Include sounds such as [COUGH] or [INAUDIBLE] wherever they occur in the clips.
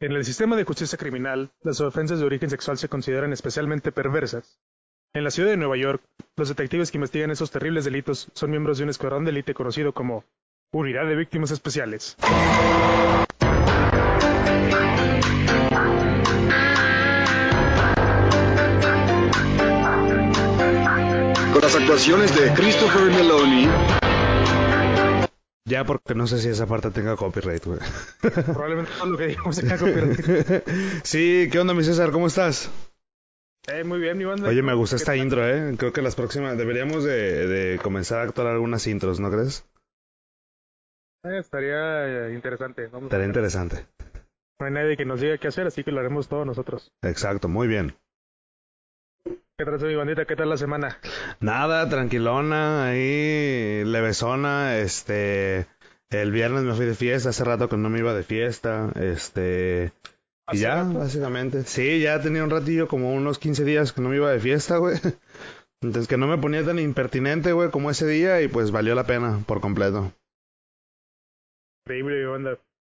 En el sistema de justicia criminal, las ofensas de origen sexual se consideran especialmente perversas. En la ciudad de Nueva York, los detectives que investigan esos terribles delitos son miembros de un escuadrón de élite conocido como Unidad de Víctimas Especiales. Con las actuaciones de Christopher Meloni, Ya porque no sé si esa parte tenga copyright, güey. Probablemente todo lo que digamos tenga [LAUGHS] copyright. sí, ¿qué onda, mi César? ¿Cómo estás? Eh, muy bien, mi banda. Oye, me gusta ¿Qué esta intro, ¿eh? Creo que las próximas deberíamos de, de comenzar a actuar algunas intros, ¿no crees? Eh, estaría eh, interesante. Vamos Estaría interesante. No hay nadie que nos diga qué hacer, así que lo haremos todos nosotros. Exacto, muy bien. ¿Qué tal, mi bandita? ¿Qué tal la semana? Nada, tranquilona, ahí, levesona, este... El viernes me fui de fiesta, hace rato que no me iba de fiesta, este... Y ¿Hace ya, rato? básicamente. Sí, ya tenía un ratillo, como unos 15 días que no me iba de fiesta, güey. [LAUGHS] Entonces que no me ponía tan impertinente, güey, como ese día y pues valió la pena por completo. Increíble, mi banda.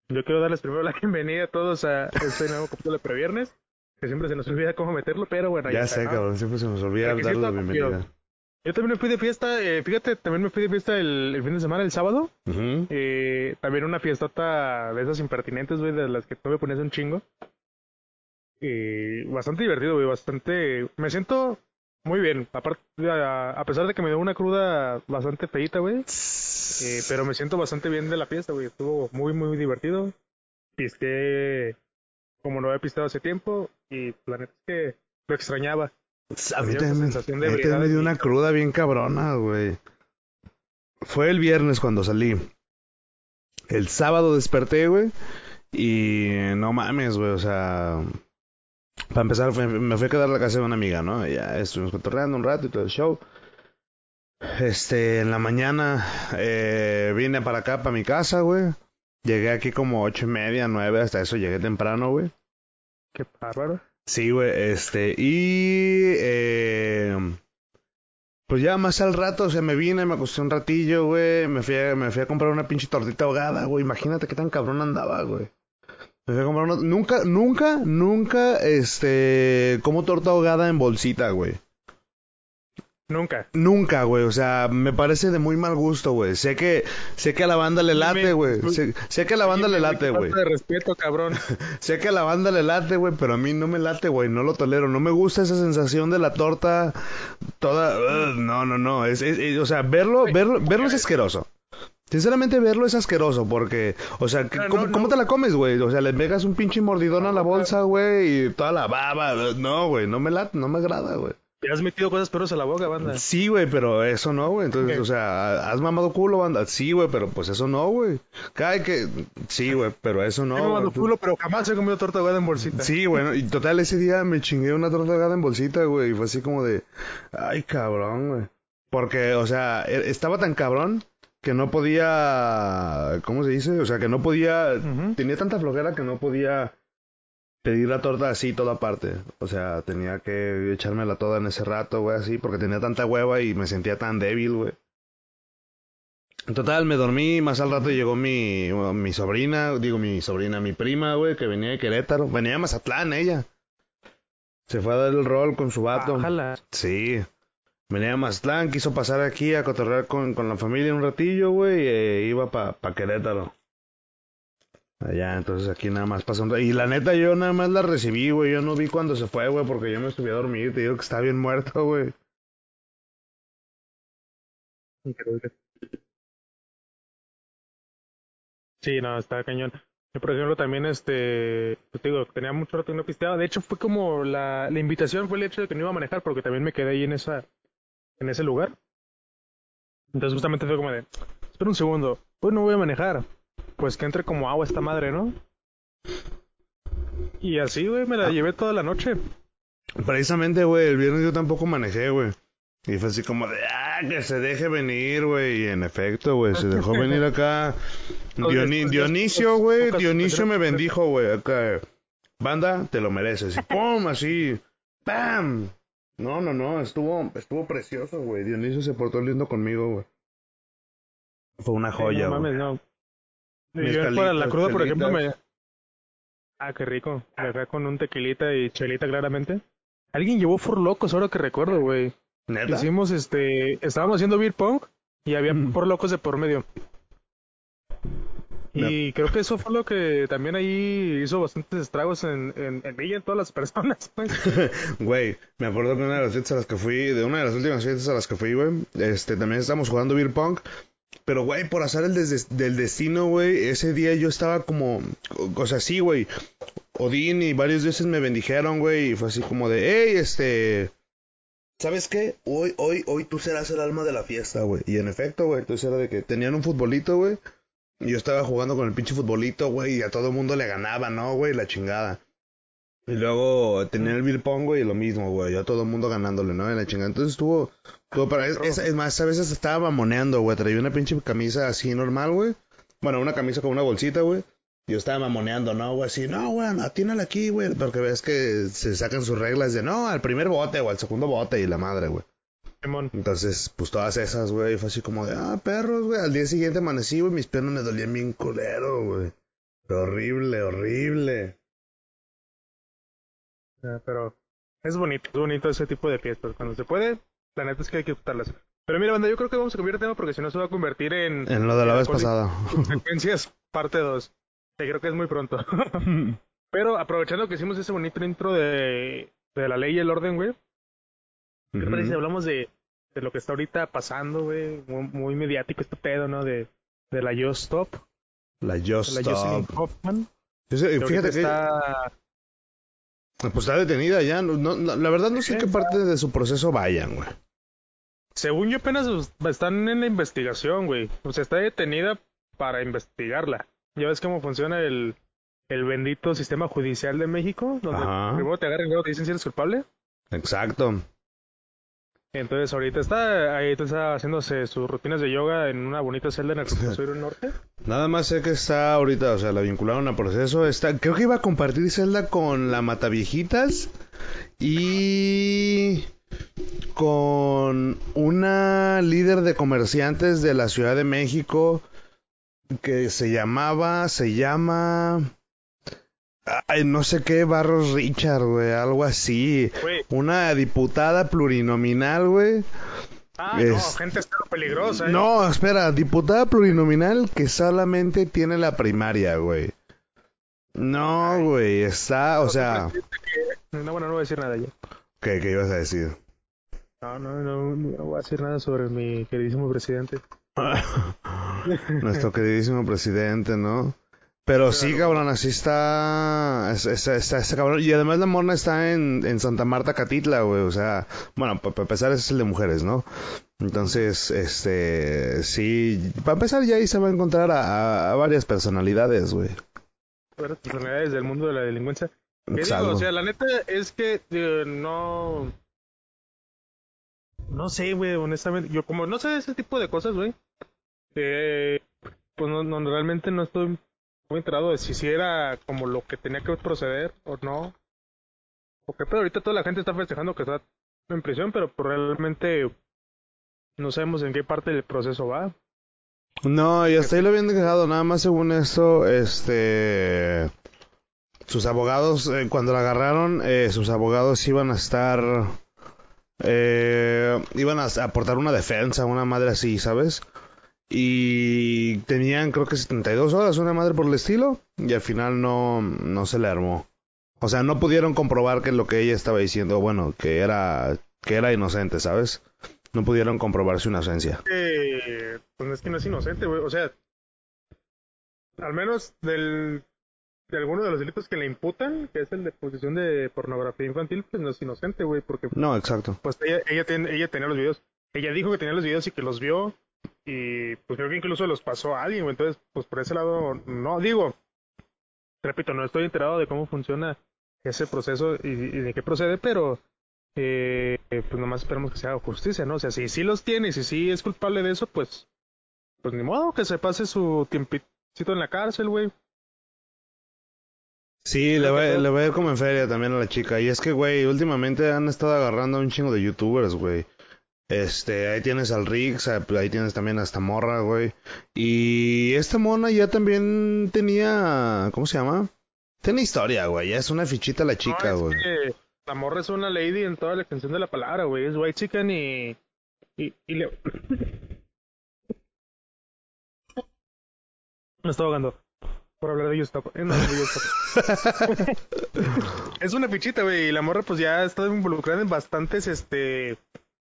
Yo quiero darles primero la [LAUGHS] bienvenida a todos a este nuevo capítulo de Previernes, que siempre se nos olvida cómo meterlo, pero bueno, ya sé, cabrón, siempre se nos olvida darle la bienvenida. Yo también me fui de fiesta, eh, fíjate, también me fui de fiesta el, el fin de semana, el sábado. Eh, también una fiestota de esas impertinentes, güey, de las que tú me ponías un chingo. Eh, bastante divertido, güey, bastante... Me siento muy bien, aparte, a, a pesar de que me dio una cruda bastante feita, güey. Eh, pero me siento bastante bien de la fiesta, güey. Estuvo muy, muy divertido. Pisqué como no había pisteado hace tiempo y la neta es que lo extrañaba. A mí también, de a mí me en dio una cruda bien cabrona, güey. Fue el viernes cuando salí. El sábado desperté, güey. Y no mames, güey, o sea... Para empezar, me fui a quedar a la casa de una amiga, ¿no? Ya estuvimos cotorreando un rato y todo el show. Este, en la mañana eh, vine para acá, para mi casa, güey. Llegué aquí como ocho y media, nueve, hasta eso llegué temprano, güey. Qué bárbaro. Sí, güey, este, y eh, pues ya más al rato, o sea, me vine, me acosté un ratillo, güey, me me fui a comprar una pinche tortita ahogada, güey, imagínate qué tan cabrón andaba, güey. Me fui a comprar una, nunca, nunca, nunca, este, como torta ahogada en bolsita, güey. Nunca. Nunca, güey, o sea, me parece de muy mal gusto, güey. Sé que, sé que a la banda le late, güey. Sé, sé que a la banda le late, güey. De respeto, cabrón. [LAUGHS] Sé que a la banda le late, güey, pero a mí no me late, güey, no lo tolero. No me gusta esa sensación de la torta toda... no, no, no. Es, es- es- o sea, verlo, verlo, verlo es asqueroso. Sinceramente, verlo es asqueroso porque, o sea, No, ¿cómo, no, cómo no. te la comes, güey? O sea, le pegas un pinche mordidón a la bolsa, güey, y toda la baba. No, güey, no me late, no me agrada, güey. Te has metido cosas peores a la boca, banda. Sí, güey, pero eso no, güey. Entonces, o sea, has mamado culo, banda. Sí, güey, pero pues eso no, güey. Cae que... Sí, güey, pero eso no. Mando güey. culo, pero jamás he comido torta ahogada en bolsita. Sí, bueno, y total, ese día me chingué una torta ahogada en bolsita, güey, y fue así como de, ay, cabrón, güey. Porque, o sea, e- estaba tan cabrón que no podía, ¿cómo se dice? O sea, que no podía, tenía tanta flojera que no podía pedir la torta así toda aparte. O sea, tenía que echármela toda en ese rato, güey, así, porque tenía tanta hueva y me sentía tan débil, güey. En total, me dormí, más al rato llegó mi, mi sobrina, digo mi sobrina, mi prima, güey, que venía de Querétaro. Venía de Mazatlán, ella. Se fue a dar el rol con su vato. Ojalá. Sí. Venía de Mazatlán, quiso pasar aquí a cotorrear con, con la familia un ratillo, güey, e iba pa, pa Querétaro. Allá, entonces aquí nada más pasó un Y la neta, yo nada más la recibí, güey. Yo no vi cuando se fue, güey, porque yo me subí a dormir. Te digo que está bien muerto, güey. Sí, no, está cañón. Yo, por ejemplo, también, este, pues te digo, tenía mucho rato que no pisteaba. De hecho, fue como la, la invitación fue el hecho de que no iba a manejar, porque también me quedé ahí en esa, en ese lugar. Entonces, justamente fue como de, espera un segundo, pues no voy a manejar. Pues que entre como agua esta madre, ¿no? Y así, güey, me la llevé toda la noche. Precisamente, güey, el viernes yo tampoco manejé, güey. Y fue así como de, ah, que se deje venir, güey. Y en efecto, güey, se dejó [LAUGHS] venir acá. Dioni- Dionisio, güey, Dionisio me bendijo, güey. Acá, banda, te lo mereces. Y [LAUGHS] pum, así, ¡pam! No, no, no, estuvo, estuvo precioso, güey. Dionisio se portó lindo conmigo, güey. Fue una joya, no güey. mames, no. Yo para la cruda, por ejemplo, me... Ah, qué rico. Acá con un tequilita y chelita claramente. Alguien llevó For Locos, ahora que recuerdo, güey. Hicimos este, estábamos haciendo beer pong y había Mm. locos de por medio. Y creo que eso fue lo que también ahí hizo bastantes estragos en, en, en mí y en todas las personas. [LAUGHS] [LAUGHS] Güey, me acuerdo que una de las fiestas a las que fui, de una de las últimas fiestas a las que fui, güey, este, también estábamos jugando beer pong. Pero, güey, por azar el des- del destino, güey, ese día yo estaba como, o- sea, sí, güey, Odín y varios dioses me bendijeron, güey, y fue así como de, hey, este, ¿sabes qué? Hoy, hoy, hoy tú serás el alma de la fiesta, güey. Y en efecto, güey, entonces era de que tenían un futbolito, güey, y yo estaba jugando con el pinche futbolito, güey, y a todo mundo le ganaba, ¿no, güey? La chingada. Y luego tenía el beer pong, güey, y lo mismo, güey. Yo a todo el mundo ganándole, ¿no? En la chingada. Entonces estuvo... estuvo para... es, es- es más, a veces estaba mamoneando, güey. Traía una pinche camisa así normal, güey. Bueno, una camisa con una bolsita, güey. Yo estaba mamoneando, ¿no, güey? Así, no, güey, atínale aquí, güey. Porque ves que se sacan sus reglas de, no, al primer bote o al segundo bote y la madre, güey. Entonces, pues todas esas, güey, fue así como de, ah, perros, güey. Al día siguiente amanecí, güey, mis piernas me dolían bien culero, güey. Horrible, horrible. Ah, pero es bonito, es bonito ese tipo de fiestas. Cuando se puede, la neta es que hay que disfrutarlas. Pero mira, banda, yo creo que vamos a cambiar de tema porque si no se va a convertir en En lo de la vez pasada. [LAUGHS] consecuencias parte 2. Que creo que es muy pronto. [LAUGHS] Pero aprovechando que hicimos ese bonito intro de, de la ley y el orden, güey. ¿Qué te parece si hablamos de, de lo que está ahorita pasando, güey? Muy, muy mediático este pedo, ¿no? De, de la Just Stop. La Just la Jocelyn Stop. Hoffman. Yo sé- que Fíjate que está... pues está detenida ya. No, no- la la verdad no sé qué parte de su proceso vayan, güey. Según yo apenas están en la investigación, güey. O sea, está detenida para investigarla. Ya ves cómo funciona el, el bendito sistema judicial de México, donde Ajá. primero te agarran y luego te dicen si eres culpable. Exacto. Entonces ahorita está ahí está haciéndose sus rutinas de yoga en una bonita celda en el [LAUGHS] Sur Norte. Nada más sé que está ahorita, o sea, la vincularon a proceso. Está, creo que iba a compartir celda con la Mataviejitas y con una líder de comerciantes de la Ciudad de México que se llamaba, se llama, ay, no sé qué, Barros Richard, güey, algo así. Una diputada plurinominal, güey. ah, no, gente está peligrosa. ¿eh? No, espera, diputada plurinominal que solamente tiene la primaria, güey. No, güey, está, o sea, No, bueno, no voy a decir nada ya. ¿qué, qué ibas a decir? No, no, no, no voy a decir nada sobre mi queridísimo presidente. [LAUGHS] Nuestro queridísimo presidente, ¿no? Pero sí, cabrón, así está, es- es- está, está cabrón. Y además la morna está en, en Santa Marta, Catitla, güey, o sea, bueno, para empezar ese es el de mujeres, ¿no? Entonces, este, sí, para empezar ya ahí se va a encontrar a, a- a varias personalidades, güey. Varias personalidades del mundo de la delincuencia. ¿Qué digo? O sea, la neta es que eh, no. No sé, güey, honestamente. Yo, como no sé ese tipo de cosas, güey. eh, pues no, no, realmente no estoy muy enterado de si, era como lo que tenía que proceder o no. Porque pero ahorita toda la gente está festejando que está en prisión, pero pues, realmente no sabemos en qué parte del proceso va. No, y hasta ahí lo habían dejado, nada más según esto, este... Sus abogados, eh, cuando la agarraron, eh, sus abogados iban a estar... Eh, iban a aportar una defensa, una madre así, ¿sabes? Y tenían creo que 72 horas, una madre por el estilo, y al final no, no se le armó. O sea, no pudieron comprobar que lo que ella estaba diciendo, bueno, que era, que era inocente, ¿sabes? No pudieron comprobar su inocencia. que pues es que no es inocente, güey. O sea, al menos del de alguno de los delitos que le imputan, que es el de posesión de pornografía infantil, pues no es inocente, güey, porque No, exacto. pues ella ella, ten- ella tenía los videos, ella dijo que tenía los videos y que los vio y pues creo que incluso los pasó a alguien, güey. Entonces, pues por ese lado no digo, repito, no estoy enterado de cómo funciona ese proceso y, y de qué procede, pero eh, pues nomás esperamos que se haga justicia, ¿no? O sea, si sí los tiene y si sí es culpable de eso, pues, pues ni modo que se pase su tiempito en la cárcel, güey. Sí, le va, todo- le va a ir como en feria también a la chica. Y es que, güey, últimamente han estado agarrando a un chingo de youtubers, güey. Este, ahí tienes al Rix, ahí tienes también a esta morra, güey. Y esta mona ya también tenía, ¿cómo se llama? Tiene historia, güey. Ya es una fichita la chica, No, es güey. que la morra es una lady en toda la extensión de la palabra, güey. Es white chicken y. Y, y le. [COUGHS] Me estoy ahogando. Por hablar de Yustop. Eh, no, de Yustop. [LAUGHS] es una fichita, güey. Y la morra, pues ya está involucrada en bastantes, este.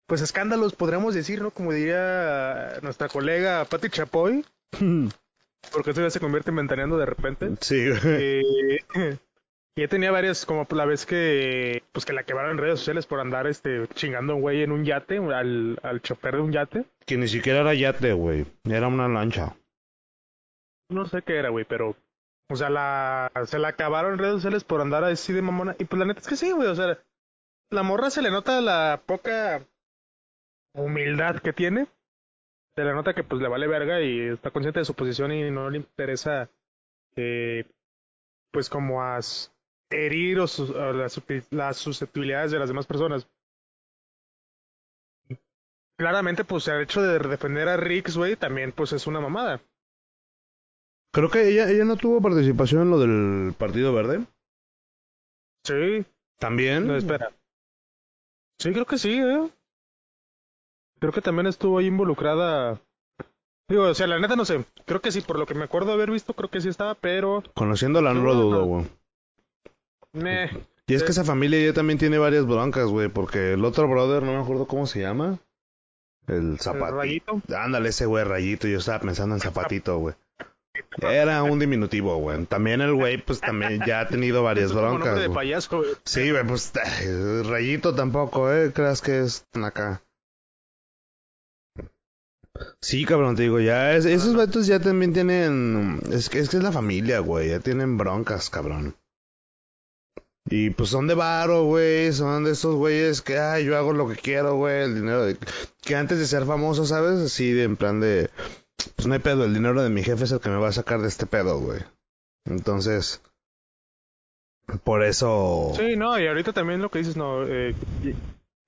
Pues escándalos, podríamos decir, ¿no? Como diría nuestra colega Patti Chapoy. [LAUGHS] Porque eso ya se convierte en ventaneando de repente. Sí, güey. Eh, y [LAUGHS] ya tenía varias, como la vez que pues que la quebraron en redes sociales por andar este chingando a un güey en un yate, al, al chofer de un yate. Que ni siquiera era yate, güey. Era una lancha. No sé qué era, güey, pero o sea, la se la acabaron en redes sociales por andar así de mamona. Y pues la neta es que sí, güey, o sea, la morra se le nota la poca humildad que tiene. Se le nota que pues le vale verga y está consciente de su posición y no le interesa eh, pues como a herir o sus- o las susceptibilidades de las demás personas. Claramente, pues el hecho de defender a Riggs, güey, también pues es una mamada. Creo que ella, ella no tuvo participación en lo del Partido Verde. Sí, ¿También? no, espera. Sí, creo que sí, ¿eh? Creo que también estuvo ahí involucrada. Digo, o sea, la neta no sé. Creo que sí, por lo que me acuerdo haber visto, creo que sí estaba, pero. Conociéndola no lo dudo, güey. Meh. Y es que esa familia ya también tiene varias broncas, güey, porque el otro brother, no me acuerdo cómo se llama. El zapatito. Rayito. Ándale, ese güey rayito, yo estaba pensando en zapatito, güey. Era un diminutivo, güey. También el güey, pues también ya ha tenido varias Es como broncas. de güey. payaso, güey. Sí, güey, pues [LAUGHS] rayito tampoco, ¿eh? Creas que es acá. Sí, cabrón, te digo, ya es- esos vatos ya también tienen, es que es que es la familia, güey, ya tienen broncas, cabrón. Y pues son de varo, güey, son de esos güeyes que, ay, yo hago lo que quiero, güey, el dinero de... Que antes de ser famoso, ¿sabes? Así de en plan de, pues no hay pedo, el dinero de mi jefe es el que me va a sacar de este pedo, güey. Entonces, por eso... Sí, no, y ahorita también lo que dices, no, eh, y-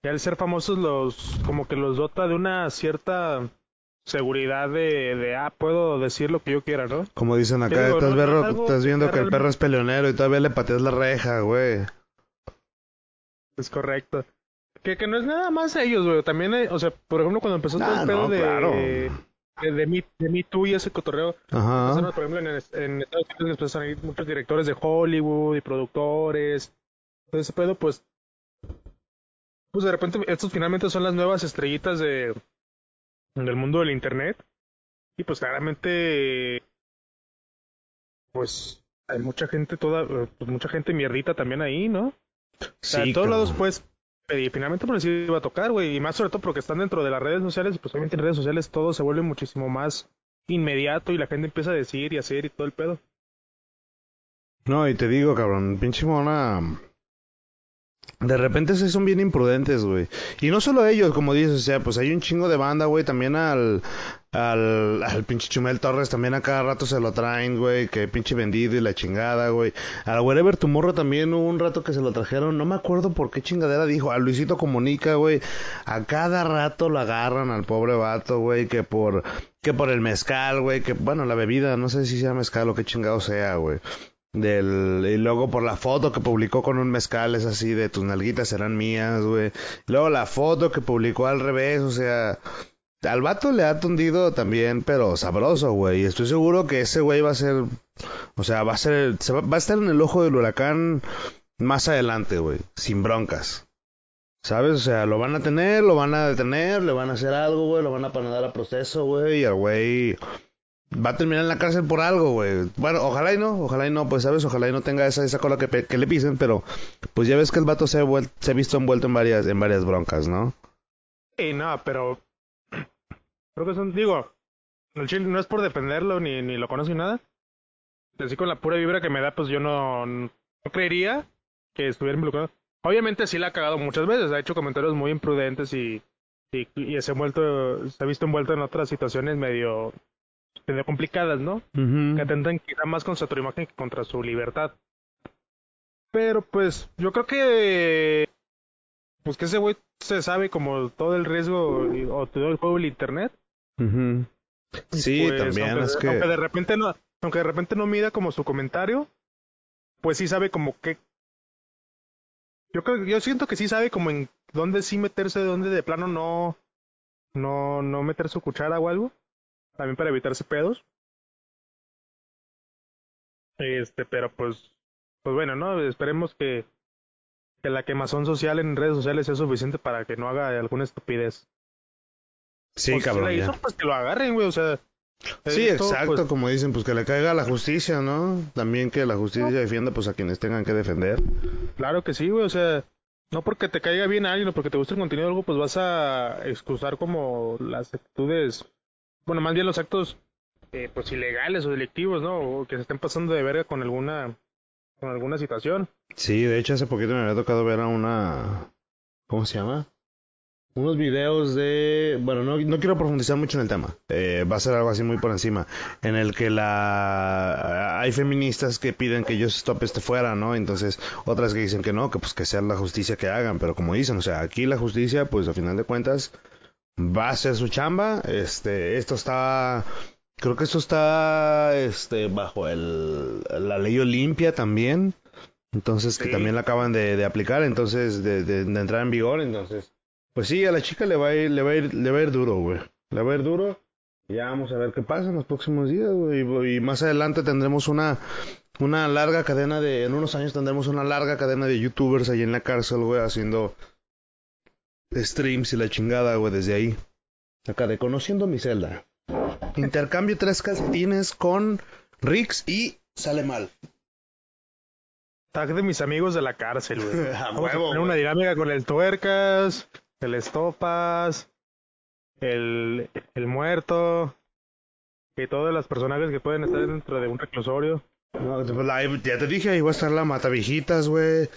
al ser famosos los, como que los dota de una cierta seguridad de, de, ah, puedo decir lo que yo quiera, ¿no? Como dicen acá, digo, estás, no- no verro- es algo estás viendo que que el perro es peleonero y todavía le pateas la reja, güey. Es correcto. Que, que no es nada más ellos, güey, también, hay- o sea, por ejemplo, cuando empezó todo Ah, el pedo no, de, claro. De, Me, de Me Too y ese cotorreo, Ajá. Por ejemplo, en, en Estados Unidos empezaron a ir muchos directores de Hollywood y productores. Todo ese pedo, pues. Pues de repente, estos finalmente son las nuevas estrellitas de del mundo del internet. Y pues claramente. Pues hay mucha gente, toda, pues, mucha gente mierdita también ahí, ¿no? O sea, Sí, en todos lados, pues. Y finalmente pues les iba a tocar, güey. Y más sobre todo porque están dentro de las redes sociales. Pues obviamente en redes sociales todo se vuelve muchísimo más inmediato y la gente empieza a decir y hacer y todo el pedo. No, y te digo, cabrón, pinche mona. De repente sí son bien imprudentes, güey. Y no solo ellos, como dices, o sea, pues hay un chingo de banda, güey. También al, al, al pinche Chumel Torres, también a cada rato se lo traen, güey. Que pinche vendido y la chingada, güey. Al Wherever Tomorrow también hubo un rato que se lo trajeron. No me acuerdo por qué chingadera dijo. A Luisito Comunica, güey. A cada rato lo agarran al pobre vato, güey. Que por, que por el mezcal, güey. Que, bueno, la bebida, no sé si sea mezcal o qué chingado sea, güey del y luego por la foto que publicó con un mezcal es así de tus nalguitas serán mías, güey. Luego la foto que publicó al revés, o sea, al vato le ha tundido también, pero sabroso, güey. Y estoy seguro que ese güey va a ser, o sea, va a ser, se va, va a estar en el ojo del huracán más adelante, güey, sin broncas. ¿Sabes? O sea, lo van a tener, lo van a detener, le van a hacer algo, güey, lo van a mandar a proceso, güey, y al güey va a terminar en la cárcel por algo, güey. Bueno, ojalá y no, ojalá y no, pues sabes, ojalá y no tenga esa, esa cola que, le pisen, pero pues ya ves que el vato se ha, se ha visto envuelto en varias, en varias broncas, ¿no? Y no, pero [CLEARS THROAT] creo que son, digo, el chile no es por defenderlo ni, ni lo conozco ni nada. Así con la pura vibra que me da, pues yo no, no creería que estuviera involucrado. Obviamente sí la ha cagado muchas veces, ha hecho comentarios muy imprudentes y, y, y se, ha envuelto, se ha visto envuelto en otras situaciones medio, medio complicadas, ¿no? que atentan quizá más contra su imagen que contra su libertad. Pero pues yo creo que pues que ese güey se sabe como todo el riesgo y- o todo el juego del internet. Sí, Pues, también aunque, es que... aunque de repente no aunque de repente no mida como su comentario pues sí sabe como que... Yo creo, yo siento que sí sabe como en dónde sí meterse, dónde de plano no, no, no meter su cuchara o algo. También para evitarse pedos. Este, pero pues, pues bueno, ¿no? Esperemos que, que la quemazón social en redes sociales sea suficiente para que no haga alguna estupidez. Sí, Pues, si cabrón. ya. hizo, pues que lo agarren, güey, o sea. Sí, esto, exacto, pues, como dicen, pues que le caiga la justicia, ¿no? También que la justicia defienda pues a quienes tengan que defender. claro que sí, güey, o sea, no porque te caiga bien alguien o porque te guste el contenido o algo, pues vas a excusar como las actitudes, bueno, más bien los actos, eh, pues ilegales o delictivos, ¿no? O que se estén pasando de verga con alguna, con alguna situación. Sí, de hecho hace poquito me había tocado ver a una... ¿Cómo se llama? Unos videos de... Bueno, no, no quiero profundizar mucho en el tema. Eh, va a ser algo así muy por encima. En el que la... Hay feministas que piden que Just Stop esté fuera, ¿no? Entonces, otras que dicen que no, que pues que sea la justicia que hagan. Pero como dicen, o sea, aquí la justicia, pues a final de cuentas, va a hacer su chamba. Este, esto está... Creo que esto está este, bajo el, la ley Olimpia también. Entonces, que también la acaban de, de aplicar, entonces, de, de- de entrar en vigor, entonces. Pues sí, a la chica le va a ir, le va a ir, le va a ir duro, güey. Le va a ir duro. Ya vamos a ver qué pasa en los próximos días, güey. Y más adelante tendremos una, una larga cadena de, en unos años tendremos una larga cadena de youtubers ahí en la cárcel, güey, haciendo streams y la chingada, güey, desde ahí. Acá de conociendo mi celda. Intercambio tres calcetines con Rix y sale mal. Tag de mis amigos de la cárcel, güey. [LAUGHS] A Vamos a poner una dinámica con el tuercas, el estopas, el, el muerto, y todos los personajes que pueden estar dentro de un reclusorio. No, pues la- ya te dije, ahí va a estar la matavijitas, güey.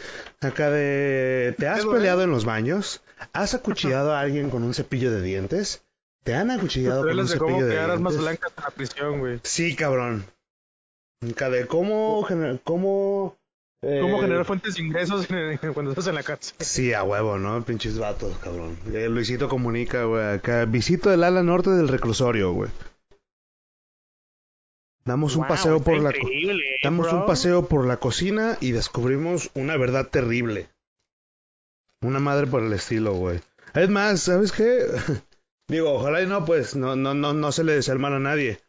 Acá de... ¿Te has peleado en los baños? ¿Has acuchillado a alguien con un cepillo de dientes? ¿Te han acuchillado con un de cómo cepillo de dientes? blancas en la prisión, güey. Sí, cabrón. Acá de cómo... cómo... eh, Cómo generar fuentes de ingresos cuando estás en la cárcel. Sí, a huevo, ¿no? Pinches vatos, cabrón. Eh, Luisito comunica, güey. Acá, visito el ala norte del reclusorio, güey. Damos un Wow, paseo por la... increíble, Damos bro. un paseo por la cocina y descubrimos una verdad terrible. Una madre por el estilo, güey. Es más, ¿sabes qué? [LAUGHS] Digo, ojalá y no, pues, no, no, no, no se le desea el mal a nadie.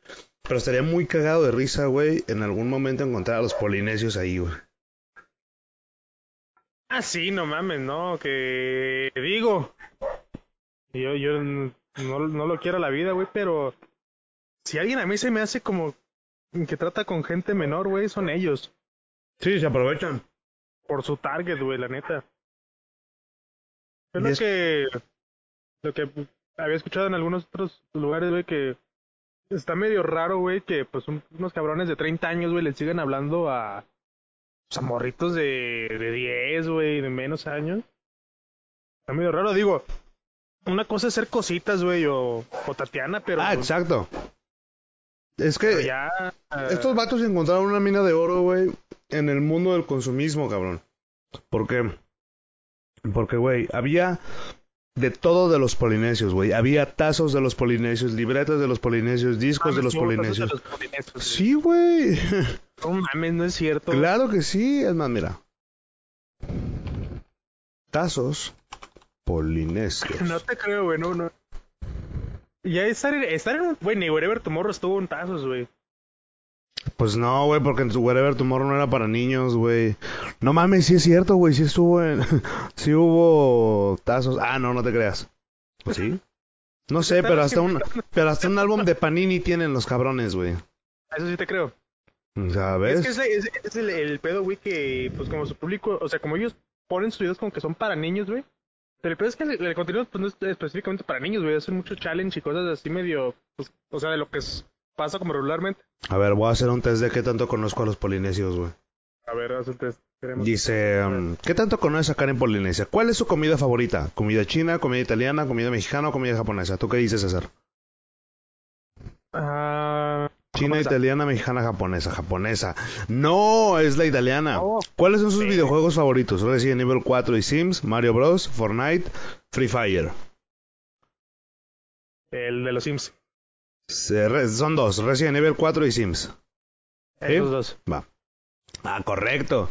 Pero estaría muy cagado de risa, güey, en algún momento encontrar a los polinesios ahí, güey. Ah, sí, no mames, no, que digo. Yo, yo no, no lo quiero a la vida, güey, pero si alguien a mí se me hace como que trata con gente menor, güey, son ellos. Sí, se aprovechan. Por su target, güey, la neta. Es lo que, lo que había escuchado en algunos otros lugares, güey, que está medio raro, güey, que pues un- unos cabrones de 30 años, güey, le sigan hablando a, pues, a morritos de, de 10, güey, de menos años. Está medio raro, digo. Una cosa es ser cositas, güey, o, o Tatiana, pero, Ah, pues, exacto. Es que pero ya... estos vatos encontraron una mina de oro, güey, en el mundo del consumismo, cabrón. ¿Por qué? Porque, güey, había de todo de los polinesios, güey. Había tazos de los polinesios, libretas de los polinesios, discos de los polinesios. de los polinesios, güey. Sí, güey. No mames, no es cierto. claro que sí. Es más, mira. Tazos polinesios. No te creo, güey, no, no. Ya estar en, estar en un... Güey, ni Wherever Tomorrow estuvo en tazos, güey. Pues no, güey, porque en su Wherever Tomorrow no era para niños, güey. No mames, sí es cierto, güey. Sí estuvo en... [LAUGHS] sí hubo tazos. Ah, no, no te creas. ¿O sí? No sé, pero hasta un... [LAUGHS] Pero hasta un álbum de Panini tienen los cabrones, güey. Eso sí te creo. ¿Sabes? Es que ese, ese- ese es el, el pedo, güey, que pues como su público, o sea, como ellos ponen sus videos como que son para niños, güey. Pero el pedo es que el, el contenido pues no es específicamente para niños, güey. Hacen mucho challenge y cosas así medio, pues, o sea, de lo que es- pasa como regularmente. A ver, voy a hacer un test de qué tanto conozco a los polinesios, güey. A ver, haz un test. Queremos- Dice, um, ¿qué tanto conoces acá en Polinesia? ¿Cuál es su comida favorita? ¿Comida china, comida italiana, comida mexicana o comida japonesa? ¿Tú qué dices, César? Ah, China, japonesa. italiana, mexicana, japonesa. Japonesa. No, es la italiana. Oh, ¿Cuáles son sus sí. videojuegos favoritos? Resident Evil 4 y Sims, Mario Bros, Fortnite, Free Fire. el de los Sims. Re- Son dos, Resident Evil 4 y Sims. ¿Sí? Esos dos. Va. Ah, correcto.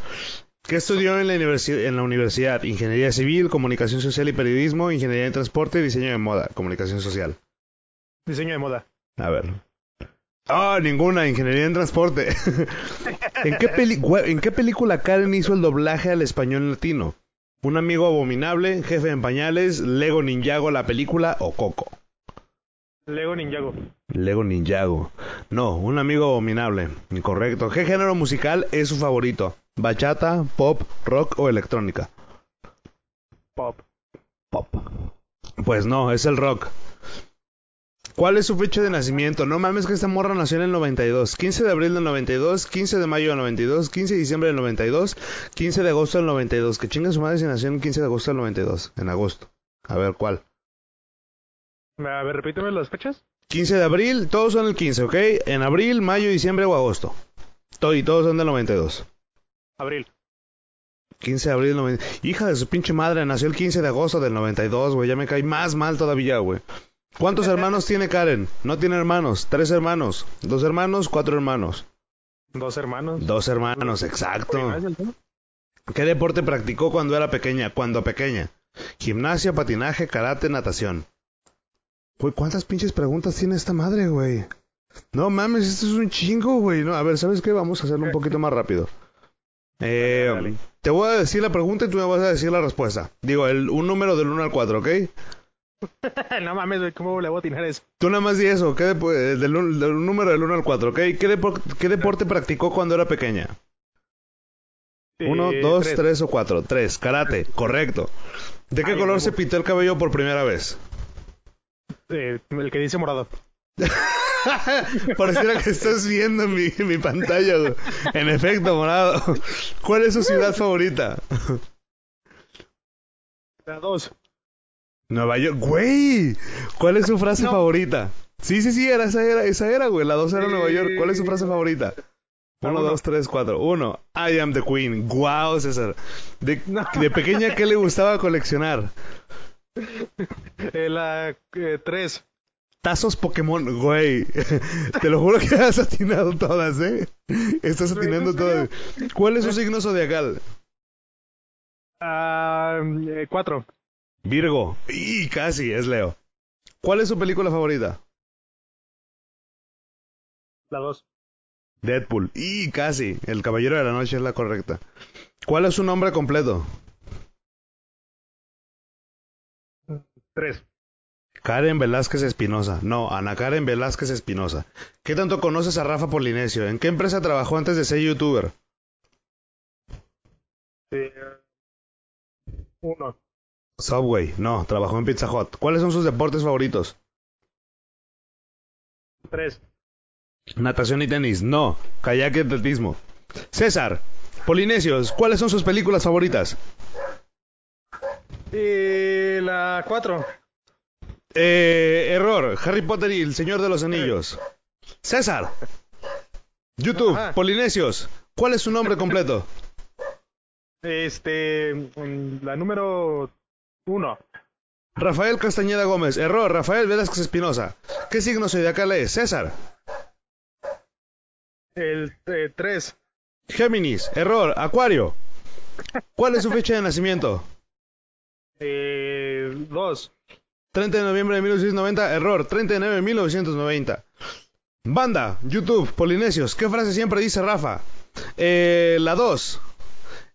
¿Qué estudió en la, universi- en la universidad? Ingeniería civil, comunicación social y periodismo, ingeniería en transporte y diseño de moda, comunicación social. Diseño de moda. A ver. Ah, ninguna, ingeniería en transporte. [LAUGHS] ¿En, qué peli- ¿En qué película Karen hizo el doblaje al español latino? ¿Un amigo abominable, jefe en pañales, Lego Ninjago la película o Coco? Lego Ninjago. Lego Ninjago. No, un amigo abominable. Incorrecto. ¿Qué género musical es su favorito? ¿Bachata, pop, rock o electrónica? Pop. Pop. Pues no, es el rock. ¿Cuál es su fecha de nacimiento? No mames que esta morra nació en el 92. 15 de abril del 92, 15 de mayo del 92, 15 de diciembre del 92, 15 de agosto del 92. Que chinga su madre si nació el 15 de agosto del 92. En agosto. A ver, ¿cuál? A ver, repíteme las fechas. 15 de abril, todos son el 15, ¿ok? En abril, mayo, diciembre o agosto. Todo, y todos son del 92. Abril. 15 de abril del 92. Hija de su pinche madre, nació el 15 de agosto del 92, güey. Ya me cae más mal todavía, güey. ¿Cuántos [LAUGHS] hermanos tiene Karen? No tiene hermanos. Tres hermanos. Dos hermanos, cuatro hermanos. Dos hermanos. Dos hermanos, exacto. ¿Qué deporte practicó cuando era pequeña? Cuando pequeña. Gimnasia, patinaje, karate, natación. Güey, ¿cuántas pinches preguntas tiene esta madre, güey? No mames, esto es un chingo, güey. No, a ver, ¿sabes qué? Vamos a hacerlo un poquito más rápido. Eh, Dale, dale. Te voy a decir la pregunta y tú me vas a decir la respuesta. Digo, el, un número del 1 al 4, ¿ok? [LAUGHS] no mames, güey, ¿cómo le voy a atinar eso? Tú nada más di eso, ¿qué depo- eh, del, un- del número del 1 al 4, ¿ok? ¿Qué, depo- qué deporte practicó cuando era pequeña? Uno, Eh, dos, tres. tres o cuatro. Tres, karate, correcto. ¿De qué Ay, color se pintó el cabello por primera vez? Eh, el que dice morado. [LAUGHS] Pareciera que estás viendo mi, mi pantalla. güey. En efecto, morado. ¿Cuál es su ciudad favorita? La dos. Nueva York. Güey, ¿cuál es su frase No. favorita? Sí, sí, sí, era, esa era, esa era, güey. La dos era Nueva York. ¿Cuál es su frase favorita? La Uno, uno. dos, tres, cuatro. Uno. I am the queen. Guau, César. De, No. de pequeña, ¿qué le gustaba coleccionar? Eh, la eh, tres. Tazos Pokémon, güey. Te lo juro que has atinado todas, ¿eh? Estás atinando ¿en todas. ¿Cuál es su signo zodiacal? Ah, eh, cuatro. Virgo. Y casi, es Leo. ¿Cuál es su película favorita? La dos. Deadpool. Y casi. El Caballero de la Noche es la correcta. ¿Cuál es su nombre completo? Tres. Karen Velázquez Espinosa. No, Ana Karen Velázquez Espinosa. ¿Qué tanto conoces a Rafa Polinesio? ¿En qué empresa trabajó antes de ser youtuber? Eh, uno. Subway. No, trabajó en Pizza Hut. ¿Cuáles son sus deportes favoritos? Tres. Natación y tenis. No. Kayak y atletismo. César. Polinesios. ¿Cuáles son sus películas favoritas? Y la cuatro. Eh, error. Harry Potter y el Señor de los Anillos. César. YouTube. Ajá. Polinesios. ¿Cuál es su nombre completo? Este. mm, La número uno. Rafael Castañeda Gómez. Error. Rafael Velázquez Espinosa. ¿Qué signo zodiacal es? César. El eh, tres. Géminis. Error. Acuario. ¿Cuál es su fecha de nacimiento? Eh, dos. 30 de noviembre de 1990. Error. 30 de noviembre de 1990. Banda. YouTube. Polinesios. ¿Qué frase siempre dice Rafa? Eh, la 2.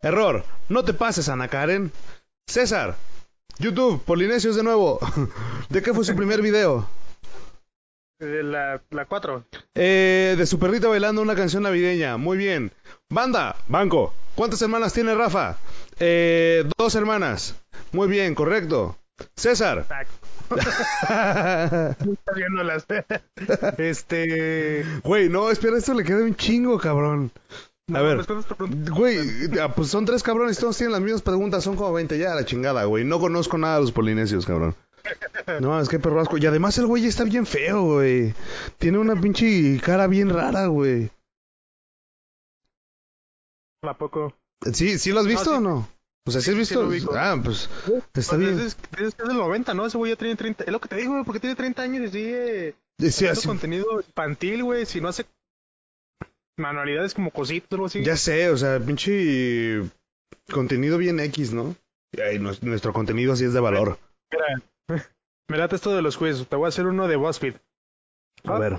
Error. No te pases, Ana Karen. César. YouTube. Polinesios de nuevo. [LAUGHS] ¿De qué fue su primer video? La, la cuatro. Eh, de su perrita bailando una canción navideña. Muy bien. Banda. Banco. ¿Cuántas hermanas tiene Rafa? Eh, dos hermanas. Muy bien, correcto. César. [LAUGHS] Este. Güey, no, espera, esto le queda un chingo, cabrón. A ver. pues. Güey, ah, pues son tres cabrones, todos tienen las mismas preguntas, son como 20 ya, la chingada, güey. No conozco nada de los polinesios, cabrón. No, es que perro asco. Y además el güey está bien feo, güey. Tiene una pinche cara bien rara, güey. ¿A poco? ¿Sí, sí lo has visto sí. o no? O sea, ¿sí has Sí, sí visto? lo ubico. ah, pues está Pues bien. Es, es, es del 90, ¿no? Ese güey ya tiene 30. Es lo que te digo, güey, porque tiene 30 años y sigue Sí, haciendo así- contenido infantil, güey. Si no hace. manualidades como cositas o algo así. Ya sé, o sea, pinche contenido bien X, ¿no? Nues- nuestro contenido sí es de valor. Mira, [LAUGHS] me late esto de los quiz. Te voy a hacer uno de BuzzFeed. A ver.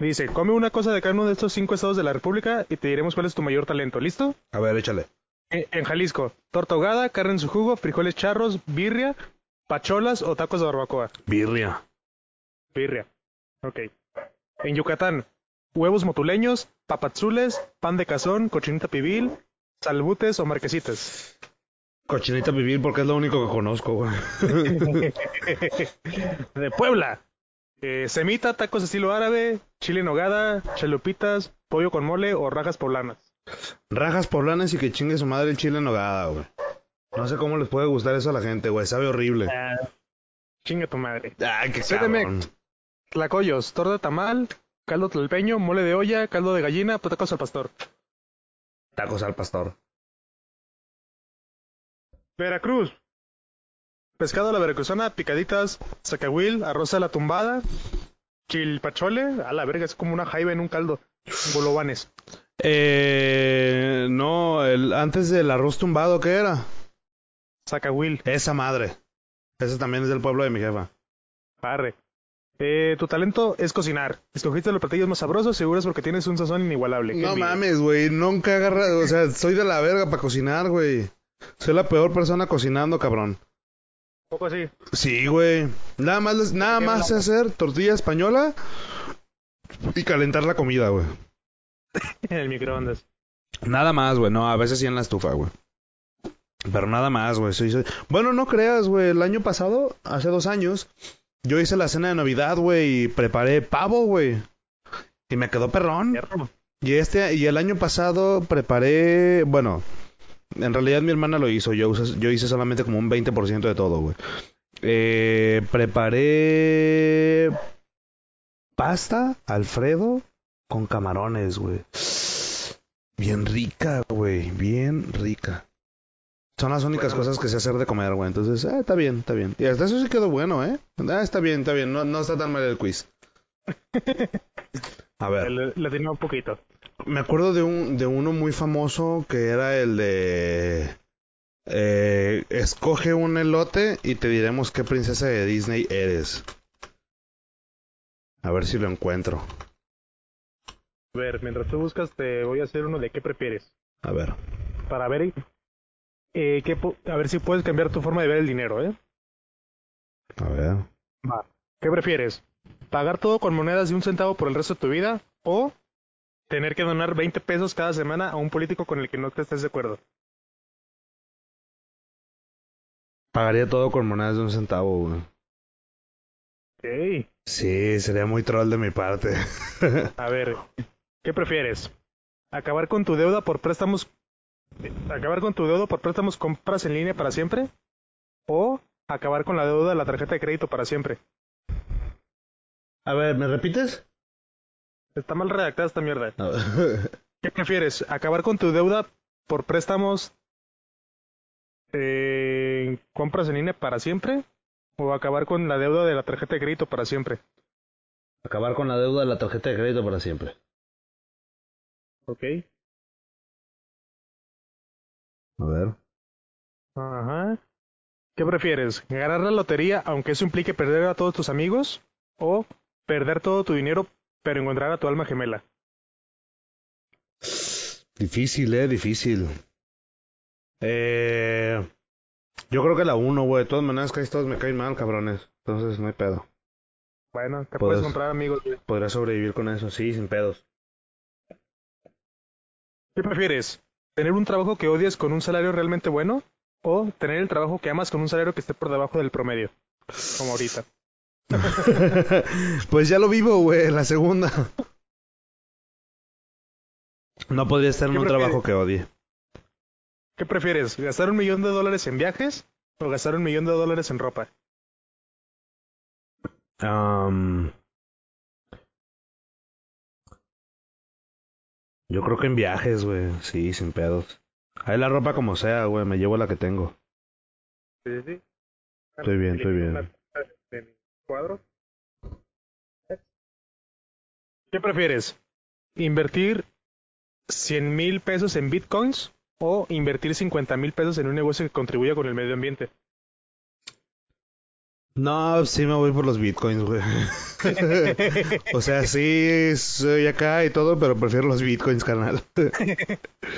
Dice, come una cosa de cada uno de estos cinco estados de la República y te diremos cuál es tu mayor talento. ¿Listo? A ver, échale. Eh, En Jalisco, torta ahogada, carne en su jugo, frijoles charros, birria, pacholas o tacos de barbacoa. Birria. Birria. Ok. En Yucatán, huevos motuleños, papazules, pan de cazón, cochinita pibil, salbutes o marquesitas. Cochinita vivir porque es lo único que conozco, güey. [LAUGHS] de Puebla, eh, semita, tacos estilo árabe, chile en nogada, chalupitas, pollo con mole o rajas poblanas. Rajas poblanas y que chingue su madre el chile en nogada, güey. No sé cómo les puede gustar eso a la gente, güey. Sabe horrible. Ah, chinga tu madre. Ay, qué cabrón. Tlacoyos, torta tamal, caldo tlalpeño, mole de olla, caldo de gallina, tacos al pastor. Tacos al pastor. Veracruz. Pescado a la veracruzana, picaditas, zacahuil, arroz a la tumbada, chilpachole, a la verga, es como una jaiba en un caldo. Bolovanes. Eh, no, el, antes del arroz tumbado, ¿qué era? Zacahuil, Esa madre. Ese también es del pueblo de mi jefa. arre. Eh, tu talento es cocinar. Escogiste los platillos más sabrosos, seguro es porque tienes un sazón inigualable. Qué No envidia. mames, güey. Nunca agarra. O sea, soy de la verga para cocinar, güey. Soy la peor persona cocinando, cabrón. Un poco así. Sí, güey. Nada más, les- nada más sé hacer tortilla española y calentar la comida, güey. [LAUGHS] En el microondas. Nada más, güey. No, a veces sí en la estufa, güey. Pero nada más, güey. Bueno, no creas, güey. El año pasado, hace dos años, yo hice la cena de Navidad, güey, y preparé pavo, güey. Y me quedó perrón. Y este, y el año pasado preparé, bueno, en realidad mi hermana lo hizo, yo, yo hice solamente como un 20% de todo, güey. Eh, preparé pasta, Alfredo, con camarones, güey. Bien rica, güey, bien rica. Son las únicas Bueno. cosas que sé hacer de comer, güey. Entonces, ah, está bien, está bien. Y hasta eso sí quedó bueno, ¿eh? Ah, está bien, está bien. No, no está tan mal el quiz. [LAUGHS] A ver. Le, le tenía un poquito. Me acuerdo de un de uno muy famoso que era el de eh, escoge un elote y te diremos qué princesa de Disney eres. A ver si lo encuentro. A ver, mientras tú buscas, te voy a hacer uno de qué prefieres. A ver. Para ver, eh, qué a ver si puedes cambiar tu forma de ver el dinero, ¿eh? A ver. Va. ¿Qué prefieres? ¿Pagar todo con monedas de un centavo por el resto de tu vida? ¿O tener que donar 20 pesos cada semana a un político con el que no te estés de acuerdo? Pagaría todo con monedas de un centavo, güey. Ok. Sí, sería muy troll de mi parte. [LAUGHS] A ver, ¿qué prefieres? ¿Acabar con tu deuda por préstamos? ¿Acabar con tu deuda por préstamos compras en línea para siempre? ¿O acabar con la deuda de la tarjeta de crédito para siempre? A ver, ¿me repites? Está mal redactada esta mierda. [LAUGHS] ¿Qué prefieres? ¿Acabar con tu deuda por préstamos eh, compras en línea para siempre? ¿O acabar con la deuda de la tarjeta de crédito para siempre? Acabar con la deuda de la tarjeta de crédito para siempre. Ok. A ver. Ajá. ¿Qué prefieres? ¿Ganar la lotería aunque eso implique perder a todos tus amigos? ¿O perder todo tu dinero pero encontrar a tu alma gemela? Difícil, eh, difícil. Eh, yo creo que la uno, güey. De todas maneras, casi todos me caen mal, cabrones. Entonces, no hay pedo. Bueno, te puedes comprar amigos. güey. Podría sobrevivir con eso, sí, sin pedos. ¿Qué prefieres? ¿Tener un trabajo que odias con un salario realmente bueno? ¿O tener el trabajo que amas con un salario que esté por debajo del promedio? Como ahorita. [LAUGHS] pues ya lo vivo, güey, la segunda. No podría estar en ¿Qué un prefieres? trabajo que odie. ¿Qué prefieres? ¿Gastar un millón de dólares en viajes? ¿O gastar un millón de dólares en ropa? Am, yo creo que en viajes, güey. Sí, sin pedos. Ahí la ropa como sea, güey. Me llevo la que tengo. Sí, sí. Estoy bien, estoy bien. cuadro. ¿Qué prefieres? ¿Invertir 100 mil pesos en bitcoins o invertir 50 mil pesos en un negocio que contribuya con el medio ambiente. No, sí me voy por los bitcoins, güey. [LAUGHS] o sea, sí, soy acá y todo, pero prefiero los bitcoins, carnal.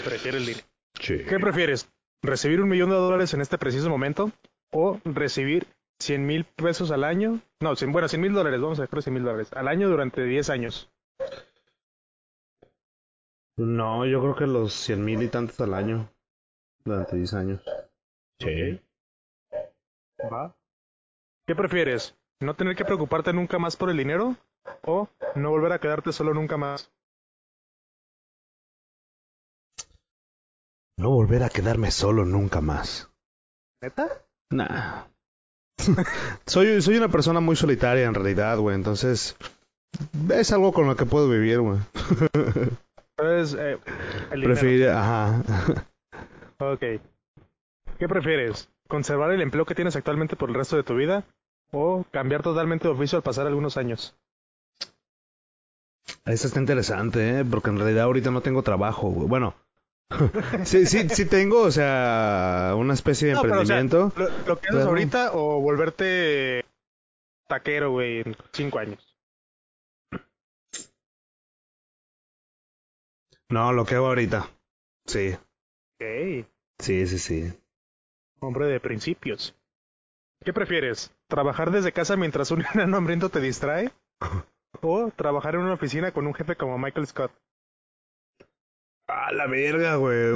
Prefiero el dinero. ¿Qué prefieres? ¿Recibir un millón de dólares en este preciso momento o recibir 100 mil pesos al año? No, cien- bueno, 100 mil dólares, vamos a dejar 100 mil dólares al año durante 10 años. No, yo creo que los cien mil y tantos al año. Durante 10 años. Sí. ¿Va? ¿Qué prefieres? ¿No tener que preocuparte nunca más por el dinero o no volver a quedarte solo nunca más? No volver a quedarme solo nunca más. ¿Neta? Nah. [LAUGHS] soy, soy una persona muy solitaria en realidad, güey. Entonces, es algo con lo que puedo vivir, güey. [LAUGHS] Eh, el. Preferiría, ajá. Ok. ¿Qué prefieres? ¿Conservar el empleo que tienes actualmente por el resto de tu vida o cambiar totalmente de oficio al pasar algunos años? Eso está interesante, ¿eh? Porque en realidad ahorita no tengo trabajo, güey. Bueno, [LAUGHS] sí, sí, sí tengo, o sea, una especie de No, pero, o sea, emprendimiento. ¿Lo, lo que haces Claro. ahorita o volverte taquero, güey, en cinco años? No, lo que hago ahorita. Sí, Ok. sí, sí, sí. Hombre de principios. ¿Qué prefieres? ¿Trabajar desde casa mientras un [LAUGHS] enano hambriento te distrae? ¿O trabajar en una oficina con un jefe como Michael Scott? Ah, la verga, güey.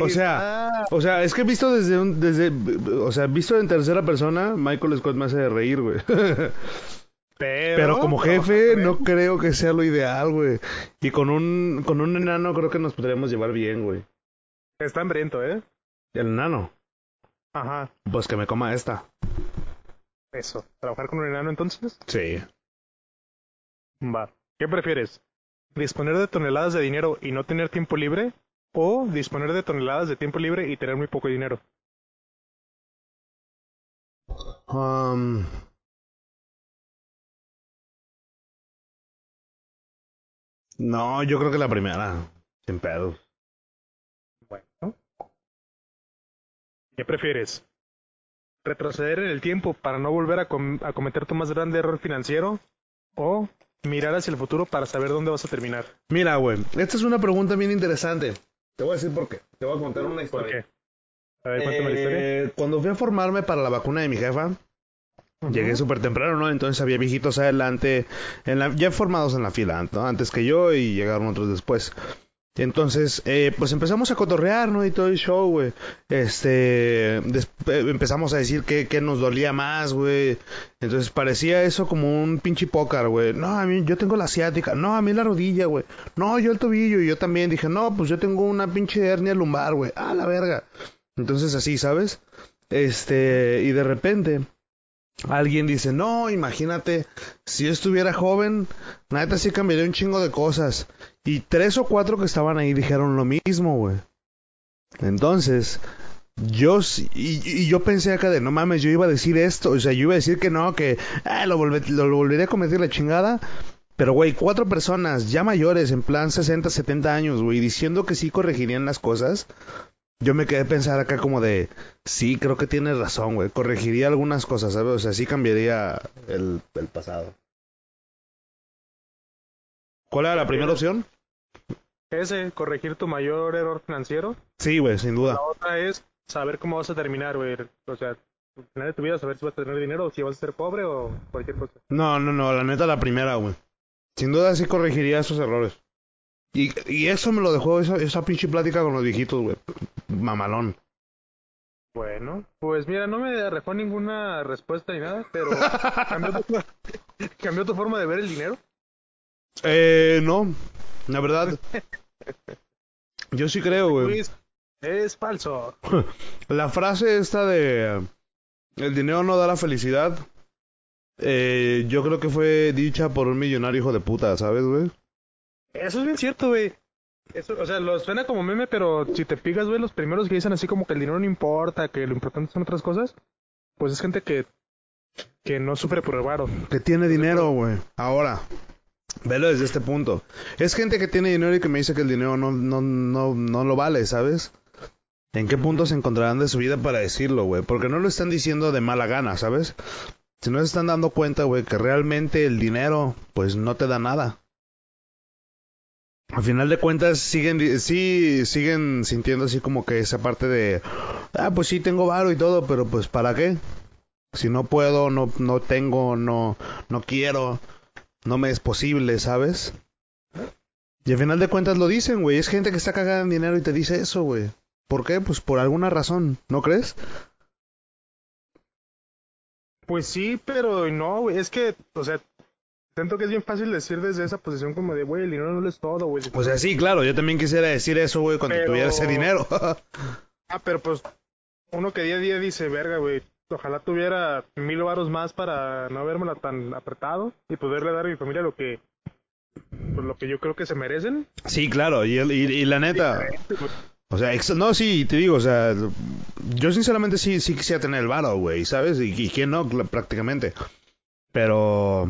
O sea, ah, O sea, es que visto desde un, desde, o sea, visto en tercera persona, Michael Scott me hace reír, güey. [LAUGHS] pero, Pero como jefe, no creo que sea lo ideal, güey. Y con un, con un enano creo que nos podríamos llevar bien, güey. Está hambriento, ¿eh? El enano, Ajá, pues que me coma esta. eso. ¿Trabajar con un enano entonces? Sí. Va. ¿Qué prefieres? ¿Disponer de toneladas de dinero y no tener tiempo libre? ¿O disponer de toneladas de tiempo libre y tener muy poco dinero? Um, no, yo creo que la primera. Sin pedos. Bueno. ¿Qué prefieres? ¿Retroceder en el tiempo para no volver a, com- a cometer tu más grande error financiero? ¿O mirar hacia el futuro para saber dónde vas a terminar? Mira, güey, esta es una pregunta bien interesante. Te voy a decir por qué. Te voy a contar una ¿Por historia. qué? A ver, cuéntame la historia. Eh, Cuando fui a formarme para la vacuna de mi jefa, llegué súper temprano, ¿no? Entonces había viejitos adelante, en la, ya formados en la fila, ¿no? Antes que yo y llegaron otros después. Entonces, eh, pues empezamos a cotorrear, ¿no? Y todo el show, güey. Este, eh, empezamos a decir que, que nos dolía más, güey. Entonces parecía eso como un pinche pócar, güey. No, a mí, yo tengo la asiática. No, a mí la rodilla, güey. No, yo el tobillo. Y yo también dije, no, pues yo tengo una pinche hernia lumbar, güey. Ah, la verga. Entonces así, ¿sabes? Este, y de repente alguien dice, no, imagínate, si yo estuviera joven, neta sí cambiaría un chingo de cosas. Y tres o cuatro que estaban ahí dijeron lo mismo, güey. Entonces, yo y, y yo pensé acá de, no mames, yo iba a decir esto, o sea, yo iba a decir que no, que ah, lo, volve- lo, a cometer la chingada. Pero, güey, cuatro personas ya mayores, en plan 60, 70 años, güey, diciendo que sí corregirían las cosas. Yo me quedé a pensar acá como de, sí, creo que tienes razón, güey. Corregiría algunas cosas, ¿sabes? O sea, sí cambiaría el, el pasado. ¿Cuál era la primera opción? Ese, corregir tu mayor error financiero. Sí, güey, sin duda. La otra es saber cómo vas a terminar, güey. O sea, al final de tu vida, saber si vas a tener dinero o si vas a ser pobre o cualquier cosa. No, no, no, la neta la primera, güey. Sin duda sí corregiría esos errores. Y, y eso me lo dejó esa, esa pinche plática con los viejitos, güey. Mamalón. Bueno, pues mira, no me arrojó ninguna respuesta ni nada, pero [LAUGHS] cambió tu, cambió tu forma de ver el dinero. Eh, no, la verdad. [LAUGHS] Yo sí creo, güey. Luis, es falso. [LAUGHS] La frase esta de el dinero no da la felicidad, eh, yo creo que fue dicha por un millonario hijo de puta, ¿sabes, güey? Eso es bien cierto, güey. Eso, o sea, lo suena como meme, pero si te pigas, güey, los primeros que dicen así como que el dinero no importa, que lo importante son otras cosas, pues es gente que, que no sufre por el. Que tiene dinero, güey. Ahora, Velo desde este punto. Es gente que tiene dinero y que me dice que el dinero no, no, no, no lo vale, ¿sabes? ¿En qué punto se encontrarán de su vida para decirlo, güey? Porque no lo están diciendo de mala gana, ¿sabes? Si no se están dando cuenta, güey, que realmente el dinero, pues no te da nada. Al final de cuentas, siguen, sí, siguen sintiendo así como que esa parte de, ah, pues sí, tengo varo y todo, pero pues ¿para qué? Si no puedo, no, no tengo, no, no quiero, no me es posible, ¿sabes? Y al final de cuentas lo dicen, güey. Es gente que está cagada en dinero y te dice eso, güey. ¿Por qué? Pues por alguna razón, ¿no crees? Pues sí, pero no, güey. Es que, o sea, siento que es bien fácil decir desde esa posición como de, güey, el dinero no lo es todo, güey. O sea, sí, claro, yo también quisiera decir eso, güey, cuando Pero- tuviera ese dinero. [LAUGHS] Ah, pero pues uno que día a día dice, verga, güey, ojalá tuviera mil varos más para no vérmela tan apretado y poderle dar a mi familia lo que pues, lo que yo creo que se merecen. sí, claro, y, y, y la neta, o sea, no, sí, te digo, o sea, yo sinceramente sí, sí quisiera tener el varo, güey, ¿sabes? Y, y quién no, prácticamente. Pero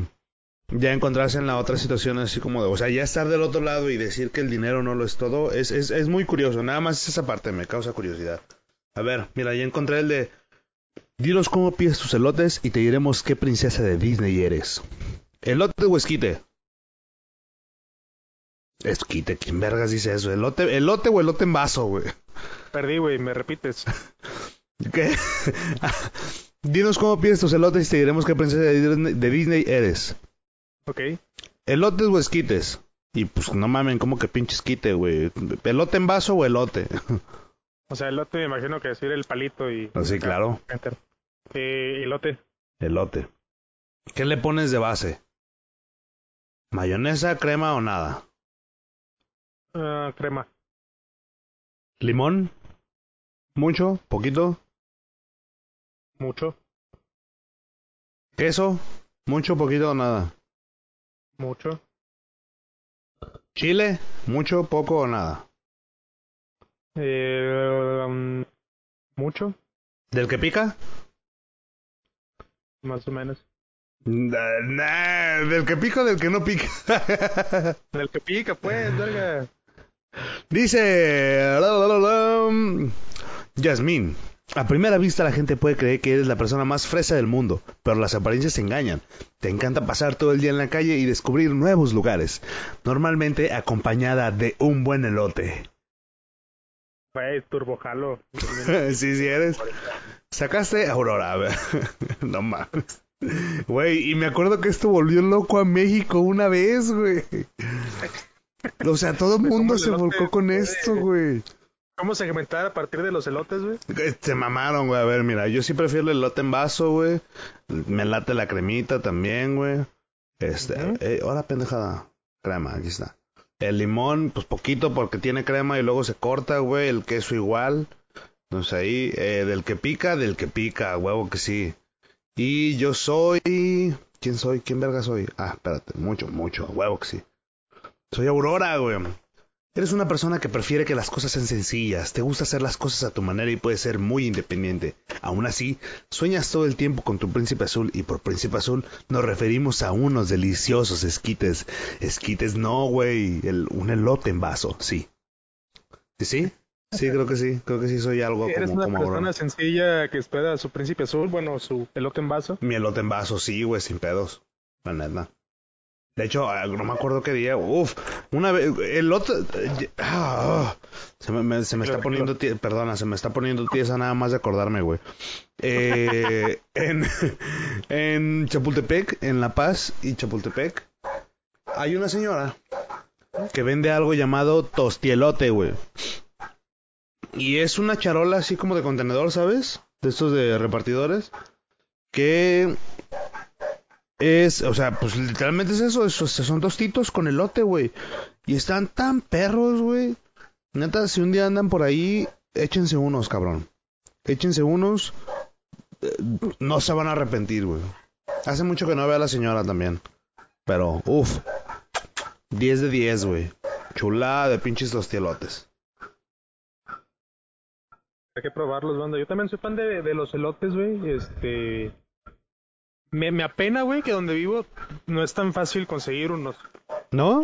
ya encontrarse en la otra situación así como de, o sea, ya estar del otro lado y decir que el dinero no lo es todo, es, es, es muy curioso, nada más esa parte me causa curiosidad. A ver, mira, ya encontré el de, dinos cómo pides tus elotes y te diremos qué princesa de Disney eres. ¿Elote o esquite? Esquite, ¿quién vergas dice eso? ¿Elote, elote o elote en vaso, güey? Perdí, güey, me repites. [LAUGHS] ¿Qué? [LAUGHS] Dinos cómo pides tus elotes y te diremos qué princesa de Disney, de Disney eres. Ok. ¿Elotes o esquites? Y pues no mamen, como que pinche esquite, güey. ¿Elote en vaso o elote? [LAUGHS] O sea, elote me imagino que decir el palito y... Ah, sí, claro. Enter. Eh, elote. Elote. ¿Qué le pones de base? ¿Mayonesa, crema o nada? Ah, crema. ¿Limón? ¿Mucho? ¿Poquito? Mucho. ¿Queso? ¿Mucho, poquito o nada? Mucho. ¿Chile? ¿Mucho, poco o nada? Eh, um, mucho. ¿Del que pica? Más o menos. Nah, nah, del que pica o del que no pica. [LAUGHS] El que pica, pues, verga. Dice la, Yasmín. A primera vista la gente puede creer que eres la persona más fresa del mundo, pero las apariencias engañan. Te encanta pasar todo el día en la calle y descubrir nuevos lugares, normalmente acompañada de un buen elote. Güey, turbojalo. [LAUGHS] sí, sí eres. Sacaste Aurora, a ver. [LAUGHS] no mames. Güey, y me acuerdo que esto volvió loco a México una vez, güey. O sea, todo el ¿Cómo mundo se volcó con esto, güey. ¿Cómo segmentar a partir de los elotes, güey? Se mamaron, güey. A ver, mira, yo sí prefiero el elote en vaso, güey. Me late la cremita también, güey. Este, Ujú. eh, ahora pendejada. Crema, aquí está. El limón, pues poquito porque tiene crema y luego se corta, güey. El queso igual. Entonces ahí, eh, del que pica, del que pica, huevo que sí. Y yo soy... ¿Quién soy? ¿Quién verga soy? Ah, espérate, mucho, mucho, huevo que sí. Soy Aurora, güey. Eres una persona que prefiere que las cosas sean sencillas, te gusta hacer las cosas a tu manera y puedes ser muy independiente. Aún así, sueñas todo el tiempo con tu príncipe azul y por príncipe azul nos referimos a unos deliciosos esquites. Esquites no, güey, el- un elote en vaso, sí. ¿Sí? ¿Sí? Sí, creo que sí, creo que sí soy algo Eres como, una como persona sencilla que espera a su príncipe azul, bueno, su elote en vaso. Mi elote en vaso, sí, güey, sin pedos. La neta. De hecho, ah, no me acuerdo qué día. Uf, una vez. El otro. eh, ah, ah, se me, me- se me está poniendo. tie- Perdona, se me está poniendo tiesa nada más de acordarme, güey. Eh, en, [LAUGHS] en Chapultepec, en La Paz y Chapultepec, hay una señora que vende algo llamado tostielote, güey. Y es una charola así como de contenedor, ¿sabes? De estos de repartidores. Que es, o sea, pues literalmente es eso, esos son tostitos con elote, güey. Y están tan perros, güey. Neta, si un día andan por ahí, échense unos, cabrón. Échense unos. eh, No se van a arrepentir, güey. Hace mucho que no veo a la señora también. Pero, uff. 10 de 10, güey. Chulada de pinches tostielotes. Hay que probarlos, banda. Yo también soy fan de, de los elotes, güey. Este. Me, me apena, güey, que donde vivo no es tan fácil conseguir unos. ¿No?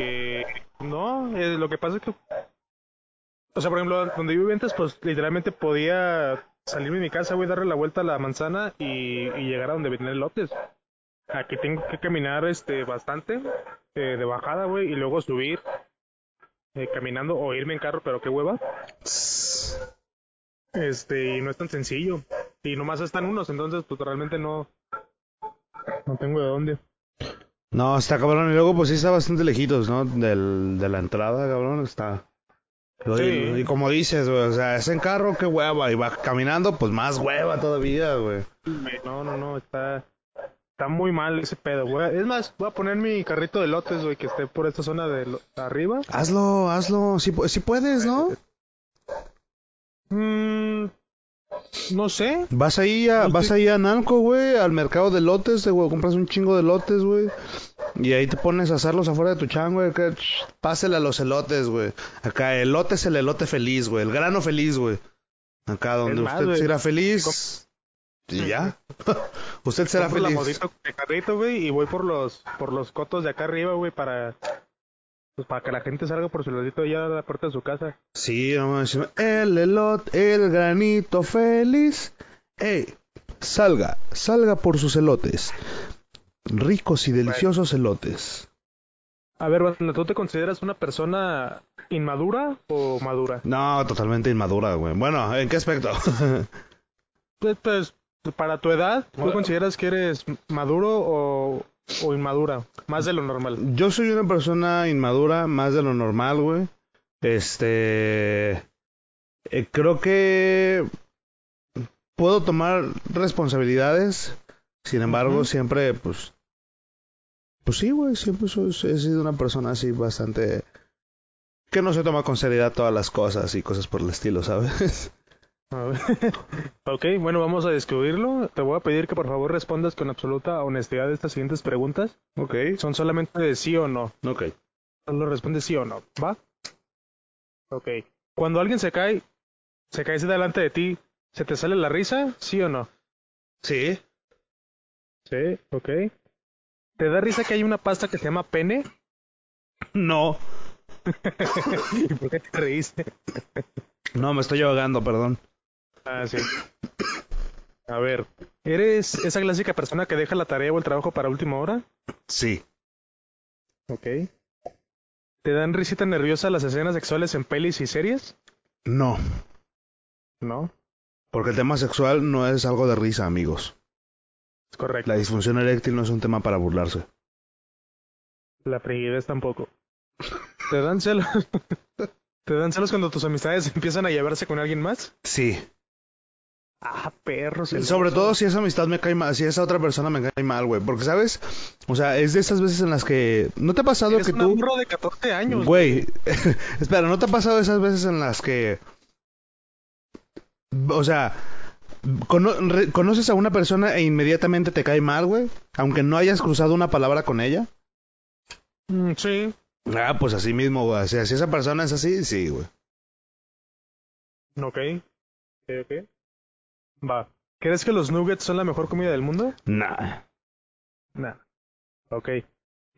no, eh, lo que pasa es que, o sea, por ejemplo, donde vivía antes, pues literalmente podía salirme de mi casa, güey, darle la vuelta a la manzana y, y llegar a donde venden elotes. Aquí tengo que caminar este bastante eh, de bajada, güey, y luego subir eh, caminando o irme en carro, pero qué hueva. Este, y no es tan sencillo. Y nomás están unos, entonces pues realmente no no tengo de dónde. No, está cabrón. Y luego, pues sí está bastante lejitos, ¿no? Del, de la entrada, cabrón. Está. Y, Sí. y como dices, güey, o sea, es en carro, qué hueva. Y va caminando, pues más hueva todavía, güey. No, no, no, está está muy mal ese pedo, güey. Es más, voy a poner mi carrito de lotes, güey, que esté por esta zona de lo- arriba. Hazlo, hazlo. Pu- sí puedes, ¿no? Mm, no sé. Vas ahí a, No vas ahí a Nalco, güey, al mercado de lotes, güey, compras un chingo de lotes, güey. Y ahí te pones a asarlos afuera de tu chan, güey. Pásele a los elotes, güey. Acá, elote es el elote feliz, güey. El grano feliz, güey. Acá donde más, usted será feliz. Y ya. [LAUGHS] usted será la feliz. modito con el carrito, güey, y voy por los por los cotos de acá arriba, güey, para pues para que la gente salga por su ladito ya a la puerta de su casa. Sí, no mames, El elote, el granito feliz. Ey, salga, salga por sus elotes. Ricos y deliciosos elotes. A ver, ¿tú te consideras una persona inmadura o madura? No, totalmente inmadura, güey. Bueno, ¿en qué aspecto? [LAUGHS] Pues, pues, para tu edad, ¿tú Bueno. consideras que eres maduro o, o inmadura? Más de lo normal. Yo soy una persona inmadura, más de lo normal, güey. Este. eh, creo que puedo tomar responsabilidades. Sin embargo, siempre, pues. Pues sí, güey. Siempre soy- he sido una persona así bastante. Que no se toma con seriedad todas las cosas y cosas por el estilo, ¿sabes? [LAUGHS] [LAUGHS] Ok, bueno, vamos a descubrirlo. Te voy a pedir que por favor respondas con absoluta honestidad estas siguientes preguntas. ok. Son solamente de sí o no. Ok. Solo responde sí o no, ¿va? Ok. Cuando alguien se cae, se cae delante de ti, ¿se te sale la risa? ¿Sí o no? Sí. Sí, ok. ¿Te da risa que hay una pasta que se llama pene? No. [LAUGHS] ¿Y por qué te reíste? No, me estoy ahogando, perdón. Ah, sí. A ver, ¿eres esa clásica persona que deja la tarea o el trabajo para última hora? Sí. Ok. ¿Te dan risita nerviosa las escenas sexuales en pelis y series? No. No, Porque el tema sexual no es algo de risa, amigos. es correcto. La disfunción eréctil no es un tema para burlarse. La frigidez tampoco. ¿Te dan celos? [LAUGHS] ¿Te dan celos cuando tus amistades [LAUGHS] empiezan a llevarse con alguien más? Sí. Ah, perros. Sobre todo si esa amistad me cae mal, si esa otra persona me cae mal, güey. Porque, ¿sabes? O sea, es de esas veces en las que... ¿No te ha pasado Eres que un tú... burro de 14 años. Güey, [LAUGHS] espera, ¿no te ha pasado esas veces en las que... O sea, cono- conoces a una persona e inmediatamente te cae mal, güey? Aunque no hayas cruzado una palabra con ella. Mm, sí. Ah, pues así mismo, güey. O sea, si esa persona es así, sí, güey. Ok. Ok, ok. Va. ¿Crees que los nuggets son la mejor comida del mundo? Nah. Nah. Ok.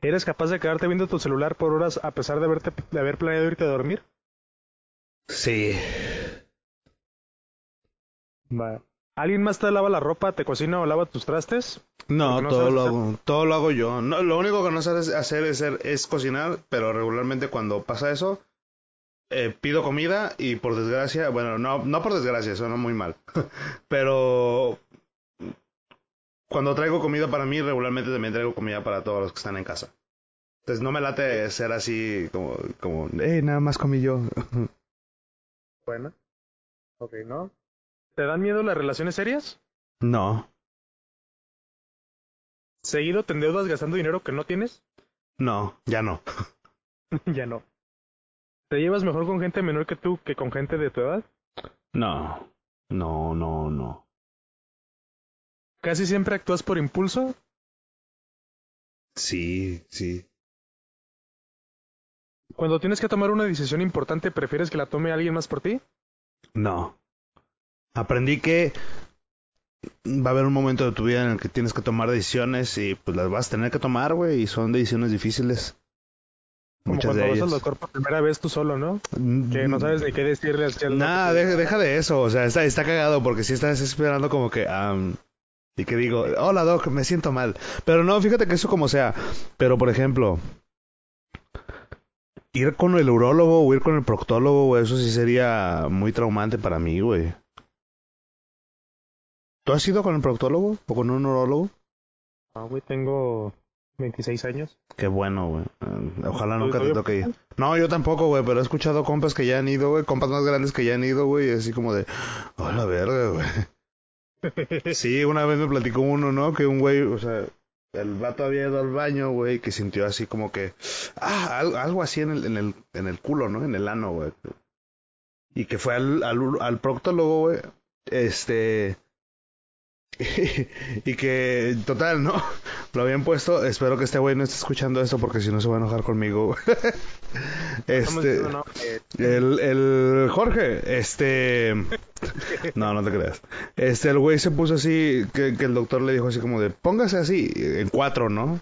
¿Eres capaz de quedarte viendo tu celular por horas a pesar de, haberte, de haber planeado irte a dormir? Sí. Va. ¿Alguien más te lava la ropa, te cocina o lava tus trastes? No, todo lo hago, todo lo hago yo. No, lo único que no sabes hacer es, ser- es cocinar, pero regularmente cuando pasa eso, eh, pido comida y por desgracia, bueno, no, no por desgracia, suena muy mal, [LAUGHS] pero cuando traigo comida para mí, regularmente también traigo comida para todos los que están en casa. Entonces no me late ser así como, como, eh, nada más comí yo. [LAUGHS] Bueno. Ok, ¿no? ¿Te dan miedo las relaciones serias? No, ¿Seguido te endeudas gastando dinero que no tienes? no, ya no. [LAUGHS] ya no. ¿Te llevas mejor con gente menor que tú que con gente de tu edad? No, no, no, no. ¿Casi siempre actúas por impulso? Sí, sí. Cuando tienes que tomar una decisión importante, ¿prefieres que la tome alguien más por ti? No. Aprendí que va a haber un momento de tu vida en el que tienes que tomar decisiones y pues las vas a tener que tomar, güey, y son decisiones difíciles. Como Muchas cuando de vas al ellas. doctor por primera vez tú solo, ¿no? Que no sabes ni qué decirle Nada, doctor. deja, deja de eso, o sea, está, está cagado porque si estás esperando como que, am, y que digo, hola doc, me siento mal. Pero no, fíjate que eso como sea. Pero por ejemplo, ir con el urólogo o ir con el proctólogo, eso sí sería muy traumante para mí, güey. ¿Tú has ido con el proctólogo o con un urólogo? Ah, güey, tengo 26 años. Qué bueno, güey. Eh, Ojalá ¿Tú- nunca te toque ir. No, yo tampoco, güey, pero he escuchado compas que ya han ido, güey, compas más grandes que ya han ido, güey, y así como de, oh, la verga, güey. [LAUGHS] Sí, una vez me platicó uno, ¿no? Que un güey, o sea, el vato había ido al baño, güey, que sintió así como que, ah, al- algo así en el, en el, en el culo, ¿no? En el ano, güey. Y que fue al, al, al proctólogo, güey, este, [LAUGHS] y que, total, ¿no? [LAUGHS] Lo habían puesto, espero que este güey no esté escuchando esto porque si no se va a enojar conmigo. [LAUGHS] Este, que- el, el Jorge, este... No, no te creas. Este, el güey se puso así, que, que el doctor le dijo así como de, póngase así, en cuatro, ¿no?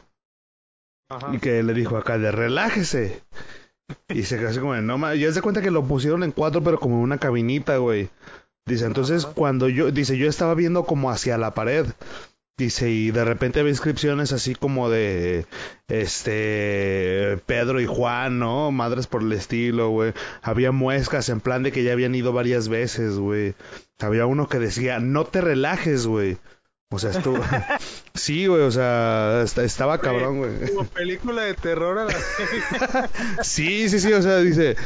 Ajá. Y que le dijo acá de, relájese. Y se quedó así como de, no ma-". Ya se cuenta que lo pusieron en cuatro, pero como en una cabinita, güey. Dice, entonces Ajá. cuando yo, dice, yo estaba viendo como hacia la pared. Dice, y de repente había inscripciones así como de, este, Pedro y Juan, ¿no? Madres por el estilo, güey. Había muescas en plan de que ya habían ido varias veces, güey. Había uno que decía, no te relajes, güey. O sea, estuvo... [LAUGHS] sí, güey, o sea, est- estaba cabrón, güey. Como película de terror a la... [LAUGHS] Sí, sí, sí, o sea, dice,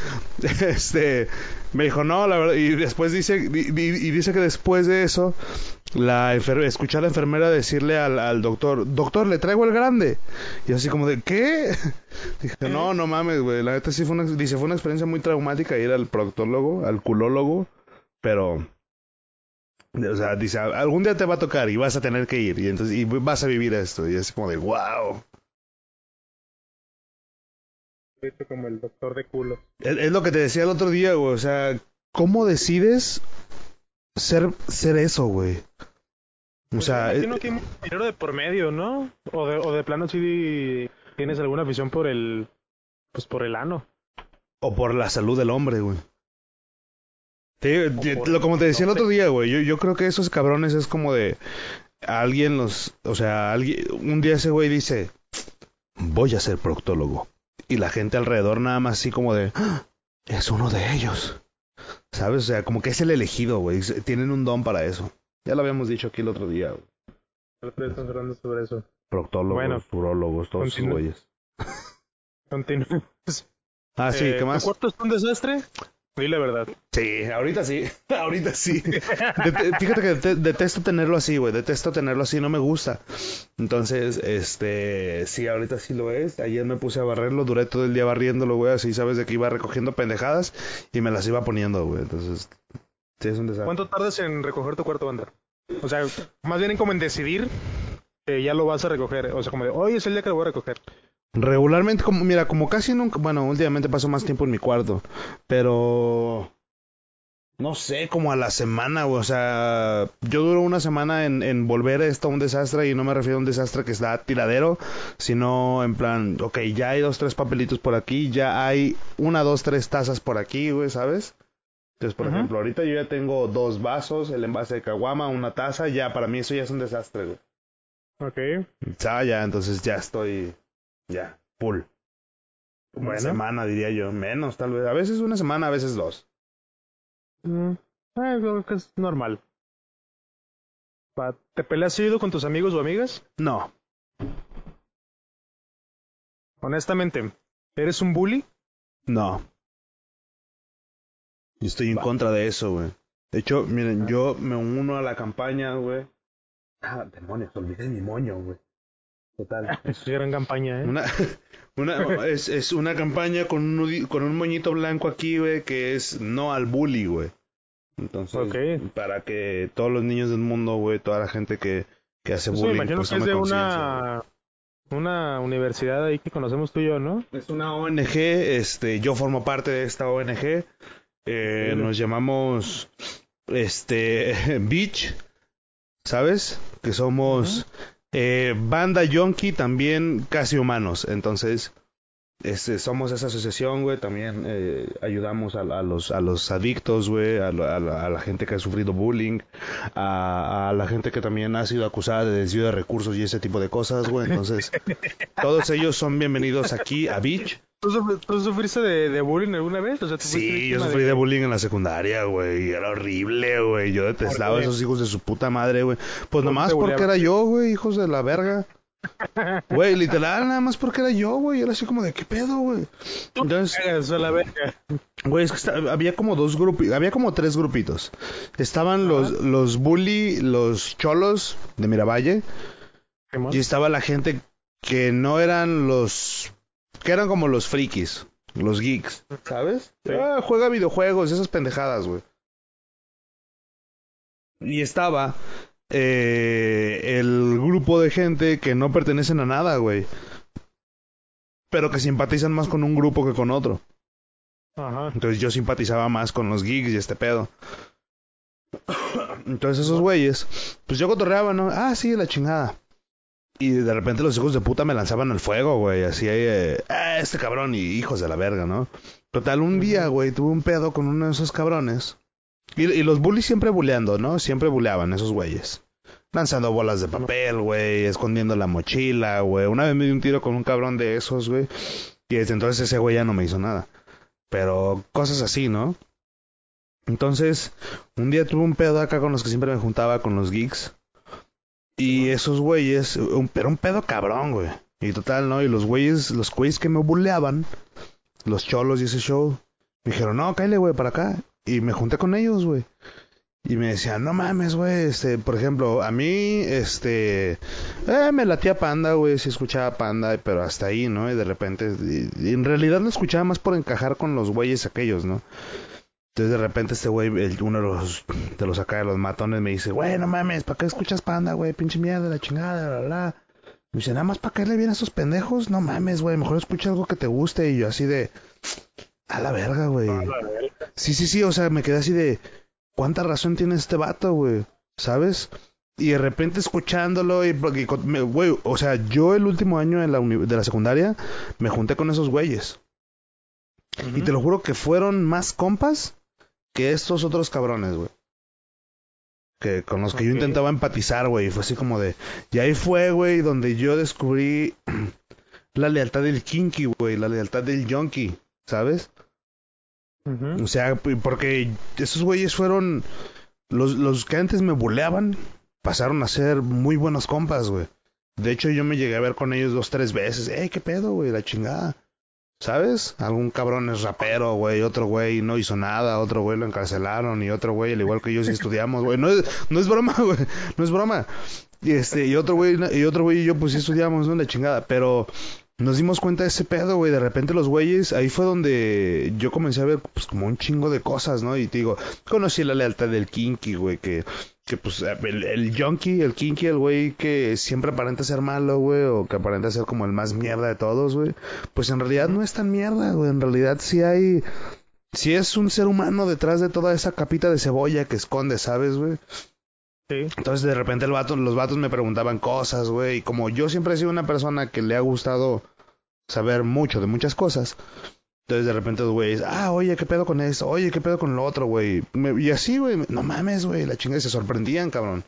[LAUGHS] este, me dijo, no, la verdad, y después dice, di- di- y dice que después de eso, la escuché a la enfermera decirle al, al doctor, doctor, le traigo el grande. Y así como de, ¿qué? [LAUGHS] Dije, no, no mames, güey, la neta sí fue una, dice, fue una experiencia muy traumática ir al proctólogo, al culólogo, pero... O sea, dice, algún día te va a tocar y vas a tener que ir y entonces y vas a vivir esto y es como de wow. Como el doctor de culo. Es, es lo que te decía el otro día, güey. O sea, ¿cómo decides ser, ser eso, güey? O Pues sea, eh, imagino que hay mucho dinero de por medio, ¿no? O de, o de plano si tienes alguna afición por el... Pues por el ano. o por la salud del hombre, güey. Te- te- por- lo, como te decía el otro día, güey, yo, yo creo que esos cabrones es como de alguien los, o sea, alguien, un día ese güey dice, voy a ser proctólogo. Y la gente alrededor nada más así como de, "Ah, es uno de ellos. ¿Sabes? O sea, como que es el elegido, güey. Tienen un don para eso. Ya lo habíamos dicho aquí el otro día, güey. El otro día estamos hablando sobre eso. Proctólogos, Bueno, urólogos, todos esos güeyes. Continúa. Ah, sí, Eh, ¿qué más? ¿Tu cuarto es un desastre? Di la verdad. Sí, ahorita sí, [LAUGHS] ahorita sí. Det- fíjate que det- detesto tenerlo así, güey, detesto tenerlo así, no me gusta. Entonces, este, sí, ahorita sí lo es. Ayer me puse a barrerlo, duré todo el día barriéndolo, güey, así sabes de que iba recogiendo pendejadas y me las iba poniendo, güey. Entonces, sí, es un desastre. ¿Cuánto tardas en recoger tu cuarto banda? O sea, más bien en como en decidir que ya lo vas a recoger. O sea, como de, hoy es el día que lo voy a recoger. Regularmente, como, mira, como casi nunca, bueno, últimamente paso más tiempo en mi cuarto, pero no sé, como a la semana, o sea, yo duro una semana en, en volver esto a un desastre y no me refiero a un desastre que está tiradero, sino en plan, ok, ya hay dos, tres papelitos por aquí, ya hay una, dos, tres tazas por aquí, güey, ¿sabes? Entonces, por ejemplo, ahorita yo ya tengo dos vasos, el envase de caguama, una taza, ya, para mí eso ya es un desastre, güey. Ok. Ya, ya, entonces ya estoy, ya, full. Una Bueno. semana, diría yo. Menos, tal vez. A veces una semana, a veces dos. Mm, eh, creo que es normal. ¿Te peleas seguido con tus amigos o amigas? No. Honestamente, ¿eres un bully? No. Estoy en contra de eso, güey. De hecho, miren, yo me uno a la campaña, güey. Ah, demonios, olvidé mi moño, güey. Total. [LAUGHS] Es gran campaña, ¿eh? Una, [LAUGHS] una, es, es una campaña con un, con un moñito blanco aquí, güey, que es no al bully, güey. Entonces, Ok. para que todos los niños del mundo, güey, toda la gente que, que hace Eso me bullying, imagino pues que es de güey. una, una universidad ahí que conocemos tú y yo, ¿no? Es una ONG, este, yo formo parte de esta ONG. Eh, Órale. nos llamamos este [LAUGHS] Beach, ¿sabes? Que somos eh, banda yonki también casi humanos. Entonces, este, somos esa asociación, güey. También eh, ayudamos a, a los, a los adictos, güey. A, la- a la, a la gente que ha sufrido bullying. A, la gente que también ha sido acusada de desvío de recursos y ese tipo de cosas, güey. Entonces, [LAUGHS] todos ellos son bienvenidos aquí a Beach. ¿Tú, sufri- tú sufriste de, de bullying alguna vez? O sea, ¿tú fuiste Sí, yo sufrí de bullying en la secundaria, güey. Era horrible, güey. Yo detestaba a esos hijos de su puta madre, güey. Pues ¿Cómo nomás porque era yo, güey, hijos de la verga. Güey, literal, nada más porque era yo, güey. Era así como de, ¿qué pedo, güey? Entonces, Cagas a la verga. güey, es que está- había como dos grupos, había como tres grupitos. Estaban los, los bully, los cholos de Miravalle. Y estaba la gente que no eran los... Que eran como los frikis, los geeks, ¿sabes? Sí. Ah, juega videojuegos, esas pendejadas, güey. Y estaba eh, el grupo de gente que no pertenecen a nada, güey. Pero que simpatizan más con un grupo que con otro. Ajá. Entonces yo simpatizaba más con los geeks y este pedo. Entonces esos güeyes, pues yo cotorreaba, ¿no? Ah, sí, la chingada. Y de repente los hijos de puta me lanzaban al fuego, güey. Así, eh, ah, este cabrón y hijos de la verga, ¿no? Total, un día, güey, tuve un pedo con uno de esos cabrones. Y, y los bullies siempre buleando, ¿no? Siempre buleaban esos güeyes. Lanzando bolas de papel, güey, escondiendo la mochila, güey. Una vez me di un tiro con un cabrón de esos, güey. Y desde entonces ese güey ya no me hizo nada. Pero cosas así, ¿no? Entonces, un día tuve un pedo acá con los que siempre me juntaba, con los geeks. Y esos güeyes, un, pero un pedo cabrón, güey. Y total, ¿no? Y los güeyes, los güeyes que me buleaban, los cholos y ese show, me dijeron, no, cállate, güey, para acá. Y me junté con ellos, güey. Y me decían, no mames, güey, este, por ejemplo, a mí, este, eh, me latía Panda, güey, sí escuchaba Panda, pero hasta ahí, ¿no? Y de repente, y- y en realidad lo escuchaba más por encajar con los güeyes aquellos, ¿no? Entonces de repente este güey, uno de los, de los acá de los matones me dice, güey, no mames, ¿para qué escuchas Panda, güey? Pinche mierda, la chingada, bla, bla. Me dice, nada más para caerle bien a esos pendejos, no mames, güey, mejor escucha algo que te guste. Y yo así de, a la verga, güey. Sí, sí, sí, o sea, me quedé así de, ¿cuánta razón tiene este vato, güey? ¿Sabes? Y de repente escuchándolo, y, porque, con- me- güey, o sea, yo el último año de la, de la secundaria me junté con esos güeyes. Y te lo juro que fueron más compas que estos otros cabrones, güey. Que con los que yo intentaba empatizar, güey. y Fue así como de. Y ahí fue, güey, donde yo descubrí [CLEARS THROAT] la lealtad del kinky, güey. La lealtad del junkie, ¿sabes? O sea, porque esos güeyes fueron. Los, los que antes me buleaban pasaron a ser muy buenos compas, güey. De hecho, yo me llegué a ver con ellos dos, tres veces. ¡Ey, qué pedo, güey! La chingada. ¿Sabes? Algún cabrón es rapero, güey. Otro güey no hizo nada. Otro güey lo encarcelaron. Y otro güey, al igual que yo, sí [LAUGHS] estudiamos, güey. No es, no es broma, [LAUGHS] güey. No es broma. Y este, y otro güey, y otro güey y yo, pues sí estudiamos, ¿no? La chingada. Pero nos dimos cuenta de ese pedo, güey. De repente los güeyes, ahí fue donde yo comencé a ver, pues, como un chingo de cosas, ¿no? Y te digo, conocí la lealtad del kinky, güey, que, que pues, el, el el kinky, el güey que siempre aparenta ser malo, güey, o que aparenta ser como el más mierda de todos, güey. Pues en realidad no es tan mierda, güey. En realidad sí hay, sí es un ser humano detrás de toda esa capita de cebolla que esconde, ¿sabes, güey? Entonces de repente el los vatos me preguntaban cosas, güey, y como yo siempre he sido una persona que le ha gustado saber mucho de muchas cosas, entonces de repente los güeyes, ah, oye, ¿qué pedo con esto? Oye, ¿qué pedo con lo otro, güey? Y así, güey, no mames, güey, la chingada, se sorprendían, cabrón.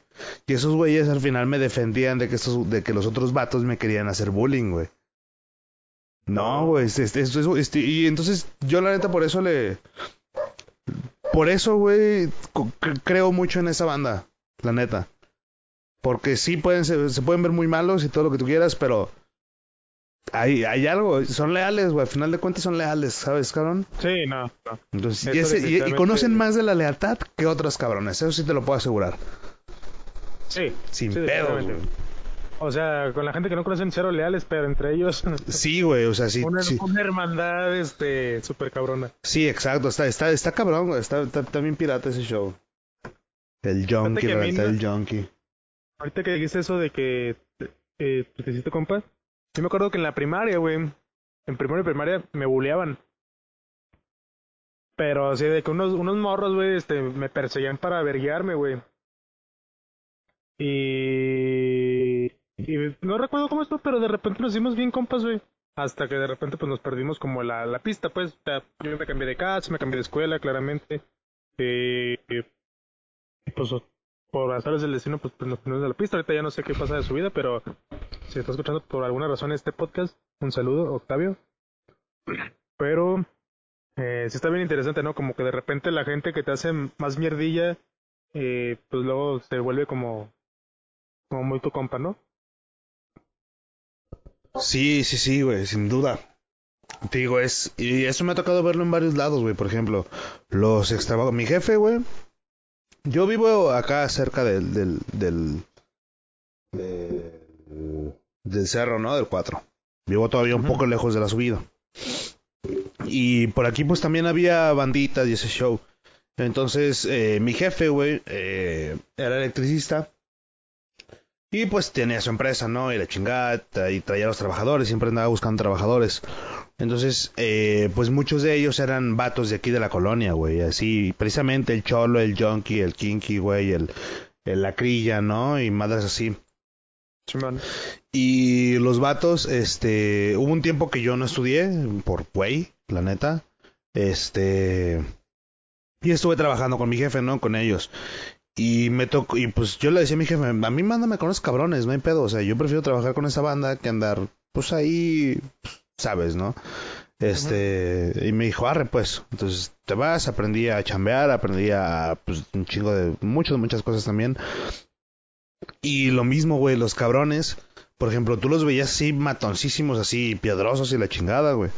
Y esos güeyes al final me defendían de que, los otros vatos me querían hacer bullying, güey. No, güey, este, este, y entonces yo la neta por eso le... Por eso, güey, creo mucho en esa banda, la neta. Porque sí pueden ser- se pueden ver muy malos y todo lo que tú quieras, pero hay, hay algo, son leales, güey, al final de cuentas son leales, ¿sabes, cabrón? Sí, no, no. Entonces, y, ese- y- y definitivamente- conocen más de la lealtad que otros cabrones, eso sí te lo puedo asegurar. Sí. Sin sí, güey. O sea, con la gente que no conocen cero leales, pero entre ellos [LAUGHS] Sí, güey, o sea, sí, una, sí, una hermandad este súper cabrona. sí, exacto, está, está, está cabrón, güey, está, está, bien pirata ese show. El junkie, no- del junkie. Ahorita que dijiste eso de que eh, te hiciste compa, yo me acuerdo que en la primaria, güey, en primero y primaria me buleaban. Pero así de que unos, unos morros, güey, este, me perseguían para averguiarme, güey. Y... y no recuerdo cómo esto, pero de repente nos hicimos bien compas, güey. hasta que de repente pues nos perdimos como la, la pista, pues, o sea, yo me cambié de casa, me cambié de escuela, claramente, eh, y pues por azares del destino pues, pues nos perdimos de la pista, ahorita ya no sé qué pasa de su vida, pero si está escuchando por alguna razón este podcast, un saludo, Octavio, pero eh, sí está bien interesante, ¿no? Como que de repente la gente que te hace más mierdilla, eh, pues luego se vuelve como, como muy tu compa, ¿no? Sí, sí, sí, güey, sin duda. Te digo, es. Y eso me ha tocado verlo en varios lados, güey. Por ejemplo, los extravagantes. Mi jefe, güey. Yo vivo acá cerca del. del. del. del, del cerro, ¿no? Del 4. Vivo todavía un poco lejos de la subida. Y por aquí, pues también había banditas y ese show. Entonces, eh, mi jefe, güey, eh, era electricista. Y pues tenía su empresa, ¿no? Y la chingada, y traía a los trabajadores, siempre andaba buscando trabajadores. Entonces, eh, pues muchos de ellos eran vatos de aquí de la colonia, güey. Así, precisamente el cholo, el junkie, el kinky, güey, el, el lacrilla, ¿no? Y madres así. Y los vatos, este, hubo un tiempo que yo no estudié, por güey, la neta. Este, y estuve trabajando con mi jefe, ¿no? Con ellos. Y me tocó, y pues yo le decía a mi jefe, a mí mándame con esos cabrones, no hay pedo. O sea, yo prefiero trabajar con esa banda que andar, pues ahí, sabes, ¿no? Este, y me dijo, arre pues. Entonces te vas, aprendí a chambear, aprendí a, pues, un chingo de, muchas, muchas cosas también. Y lo mismo, güey, los cabrones, por ejemplo, tú los veías así matoncísimos, así piedrosos y la chingada, güey.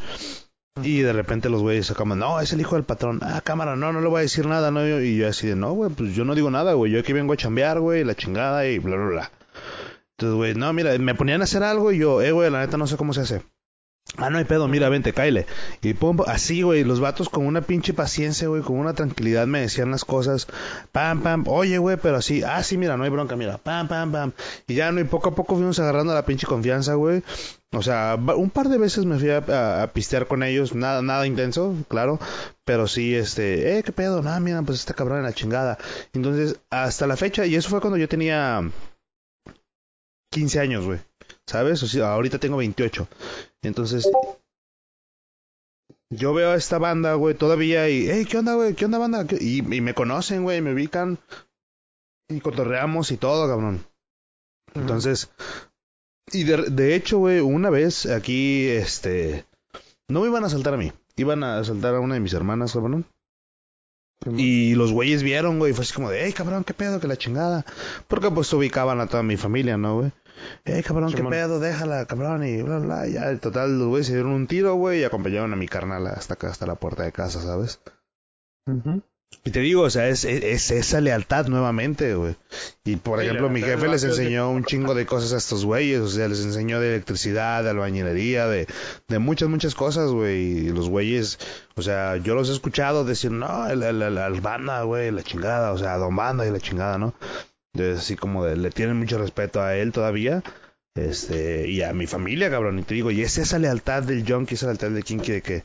Y de repente los güeyes sacaban, no, es el hijo del patrón. Ah, cámara, no, no le voy a decir nada, ¿no? Y yo así de, no, güey, pues yo no digo nada, güey. Yo aquí vengo a chambear, güey, la chingada y bla, bla, bla. Entonces, güey, no, mira, me ponían a hacer algo y yo, eh, güey, la neta no sé cómo se hace. Ah, no hay pedo, mira, vente, caile. Y pum, así, güey, los vatos con una pinche paciencia, güey, con una tranquilidad me decían las cosas. Pam, pam, oye, güey, pero así, ah, sí, mira, no hay bronca, mira, pam, pam, pam. Y ya, no, y poco a poco fuimos agarrando la pinche confianza, güey. O sea, un par de veces me fui a, a- pistear con ellos, nada, nada intenso, claro, pero sí, este, eh, qué pedo, nada, mira, pues este cabrón en la chingada. Entonces, hasta la fecha, y eso fue cuando yo tenía 15 años, güey, ¿sabes? O sea, ahorita tengo 28. Entonces, yo veo a esta banda, güey, todavía y, hey, ¿qué onda, güey? ¿Qué onda, banda? ¿Qué-?" Y, y me conocen, güey, me ubican y cotorreamos y todo, cabrón. Entonces, y de, de hecho, güey, una vez aquí, este, no me iban a asaltar a mí, iban a asaltar a una de mis hermanas, cabrón. Y los güeyes vieron, güey, fue así como de, hey, cabrón, qué pedo, que la chingada. Porque pues ubicaban a toda mi familia, ¿no, güey? Hey, cabrón, qué pedo, déjala, cabrón, y bla, bla, y ya, total, los güeyes se dieron un tiro, güey, y acompañaron a mi carnal hasta acá, hasta la puerta de casa, ¿sabes? Y te digo, o sea, es, es, es esa lealtad nuevamente, güey. Y por Sí, ejemplo, mi jefe les enseñó un chingo de cosas a estos güeyes, o sea, les enseñó de electricidad, de albañilería, de, de muchas, muchas cosas, güey. Y los güeyes, o sea, yo los he escuchado decir, no, el, el, el, banda, güey, la chingada, o sea, don banda y la chingada, ¿no? Entonces, así como de, le tienen mucho respeto a él todavía. Este, y a mi familia, cabrón, y te digo, y es esa lealtad del junkie, esa lealtad del kinky de que,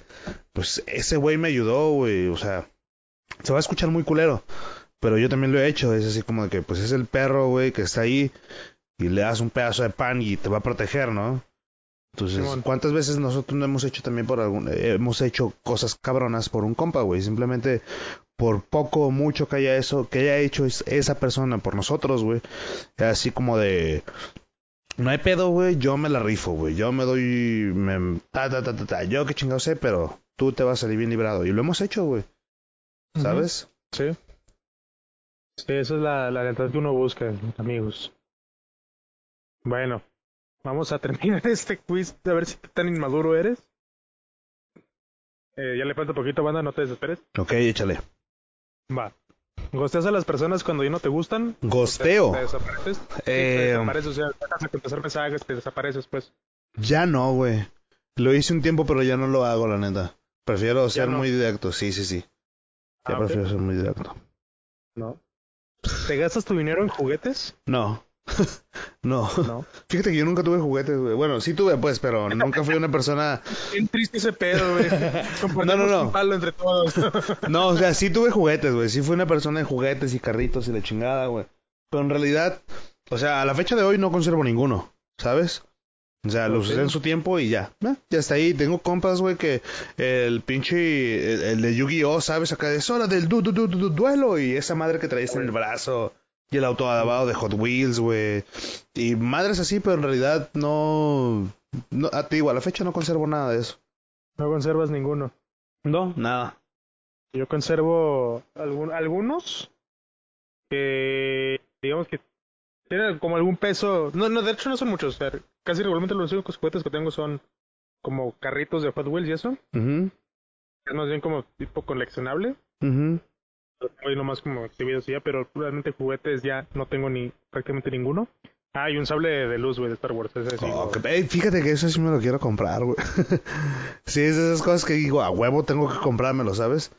pues, ese güey me ayudó, güey, o sea, se va a escuchar muy culero, pero yo también lo he hecho, es así como de que, pues, es el perro, güey, que está ahí, y le das un pedazo de pan y te va a proteger, ¿no? Entonces. ¿cuántas veces nosotros no hemos hecho también por algún, eh, hemos hecho cosas cabronas por un compa, güey? Simplemente por poco o mucho que haya eso, que haya hecho es- esa persona por nosotros, güey. Así como de, no hay pedo, güey, yo me la rifo, güey. Yo me doy, me, ta, ta, ta, ta, ta. Yo qué chingado sé, pero tú te vas a salir bien librado. Y lo hemos hecho, güey. ¿Sabes? Sí. Sí, esa es la, la lealtad que uno busca, amigos. Bueno, vamos a [LAUGHS] terminar este quiz a ver si tan inmaduro eres. Eh, ya le falta poquito, banda, no te desesperes. Ok, échale. Va. ¿Gosteas a las personas cuando ya no te gustan? Gosteo. ¿Te desapareces? Te Eh, desapareces, o sea, dejas de contestar mensajes, te desapareces, pues. Ya no, güey. Lo hice un tiempo, pero ya no lo hago, la neta. Prefiero ser no. muy directo, sí, sí, sí. Ya Ah, prefiero ser muy directo. No. ¿Te gastas tu dinero en juguetes? No. [LAUGHS] no. No. Fíjate que yo nunca tuve juguetes, güey. Bueno, sí tuve, pues, pero nunca fui una persona... Bien triste ese pedo, güey. [LAUGHS] No, no, no. un palo entre todos. [LAUGHS] No, o sea, sí tuve juguetes, güey. Sí fui una persona de juguetes y carritos y la chingada, güey. Pero en realidad, o sea, a la fecha de hoy no conservo ninguno, ¿sabes? O sea, lo Ok. usé en su tiempo y ya. Eh, ya está ahí. Tengo compas, güey, que el pinche, el, el de Yu-Gi-Oh, ¿sabes? Acá es hora del du, du, du, du- du- duelo y esa madre que traes en el brazo. Y el auto lavado de Hot Wheels, güey. Y madres así, pero en realidad no... no a ti, digo, a la fecha no conservo nada de eso. No conservas ninguno. No, nada. Yo conservo algún, algunos que, digamos que tienen como algún peso. No, no, de hecho no son muchos. o sea, casi regularmente los únicos juguetes que tengo son como carritos de Hot Wheels y eso. Mhm, Es más bien como tipo coleccionable. Lo tengo ahí nomás como y ya, pero realmente juguetes ya no tengo ni prácticamente ninguno. Ah, y un sable de luz, güey, de Star Wars. Ese sí. Oh, que- fíjate que eso sí me lo quiero comprar, güey. [LAUGHS] sí, es de esas cosas que digo, a huevo tengo que comprármelo, ¿sabes?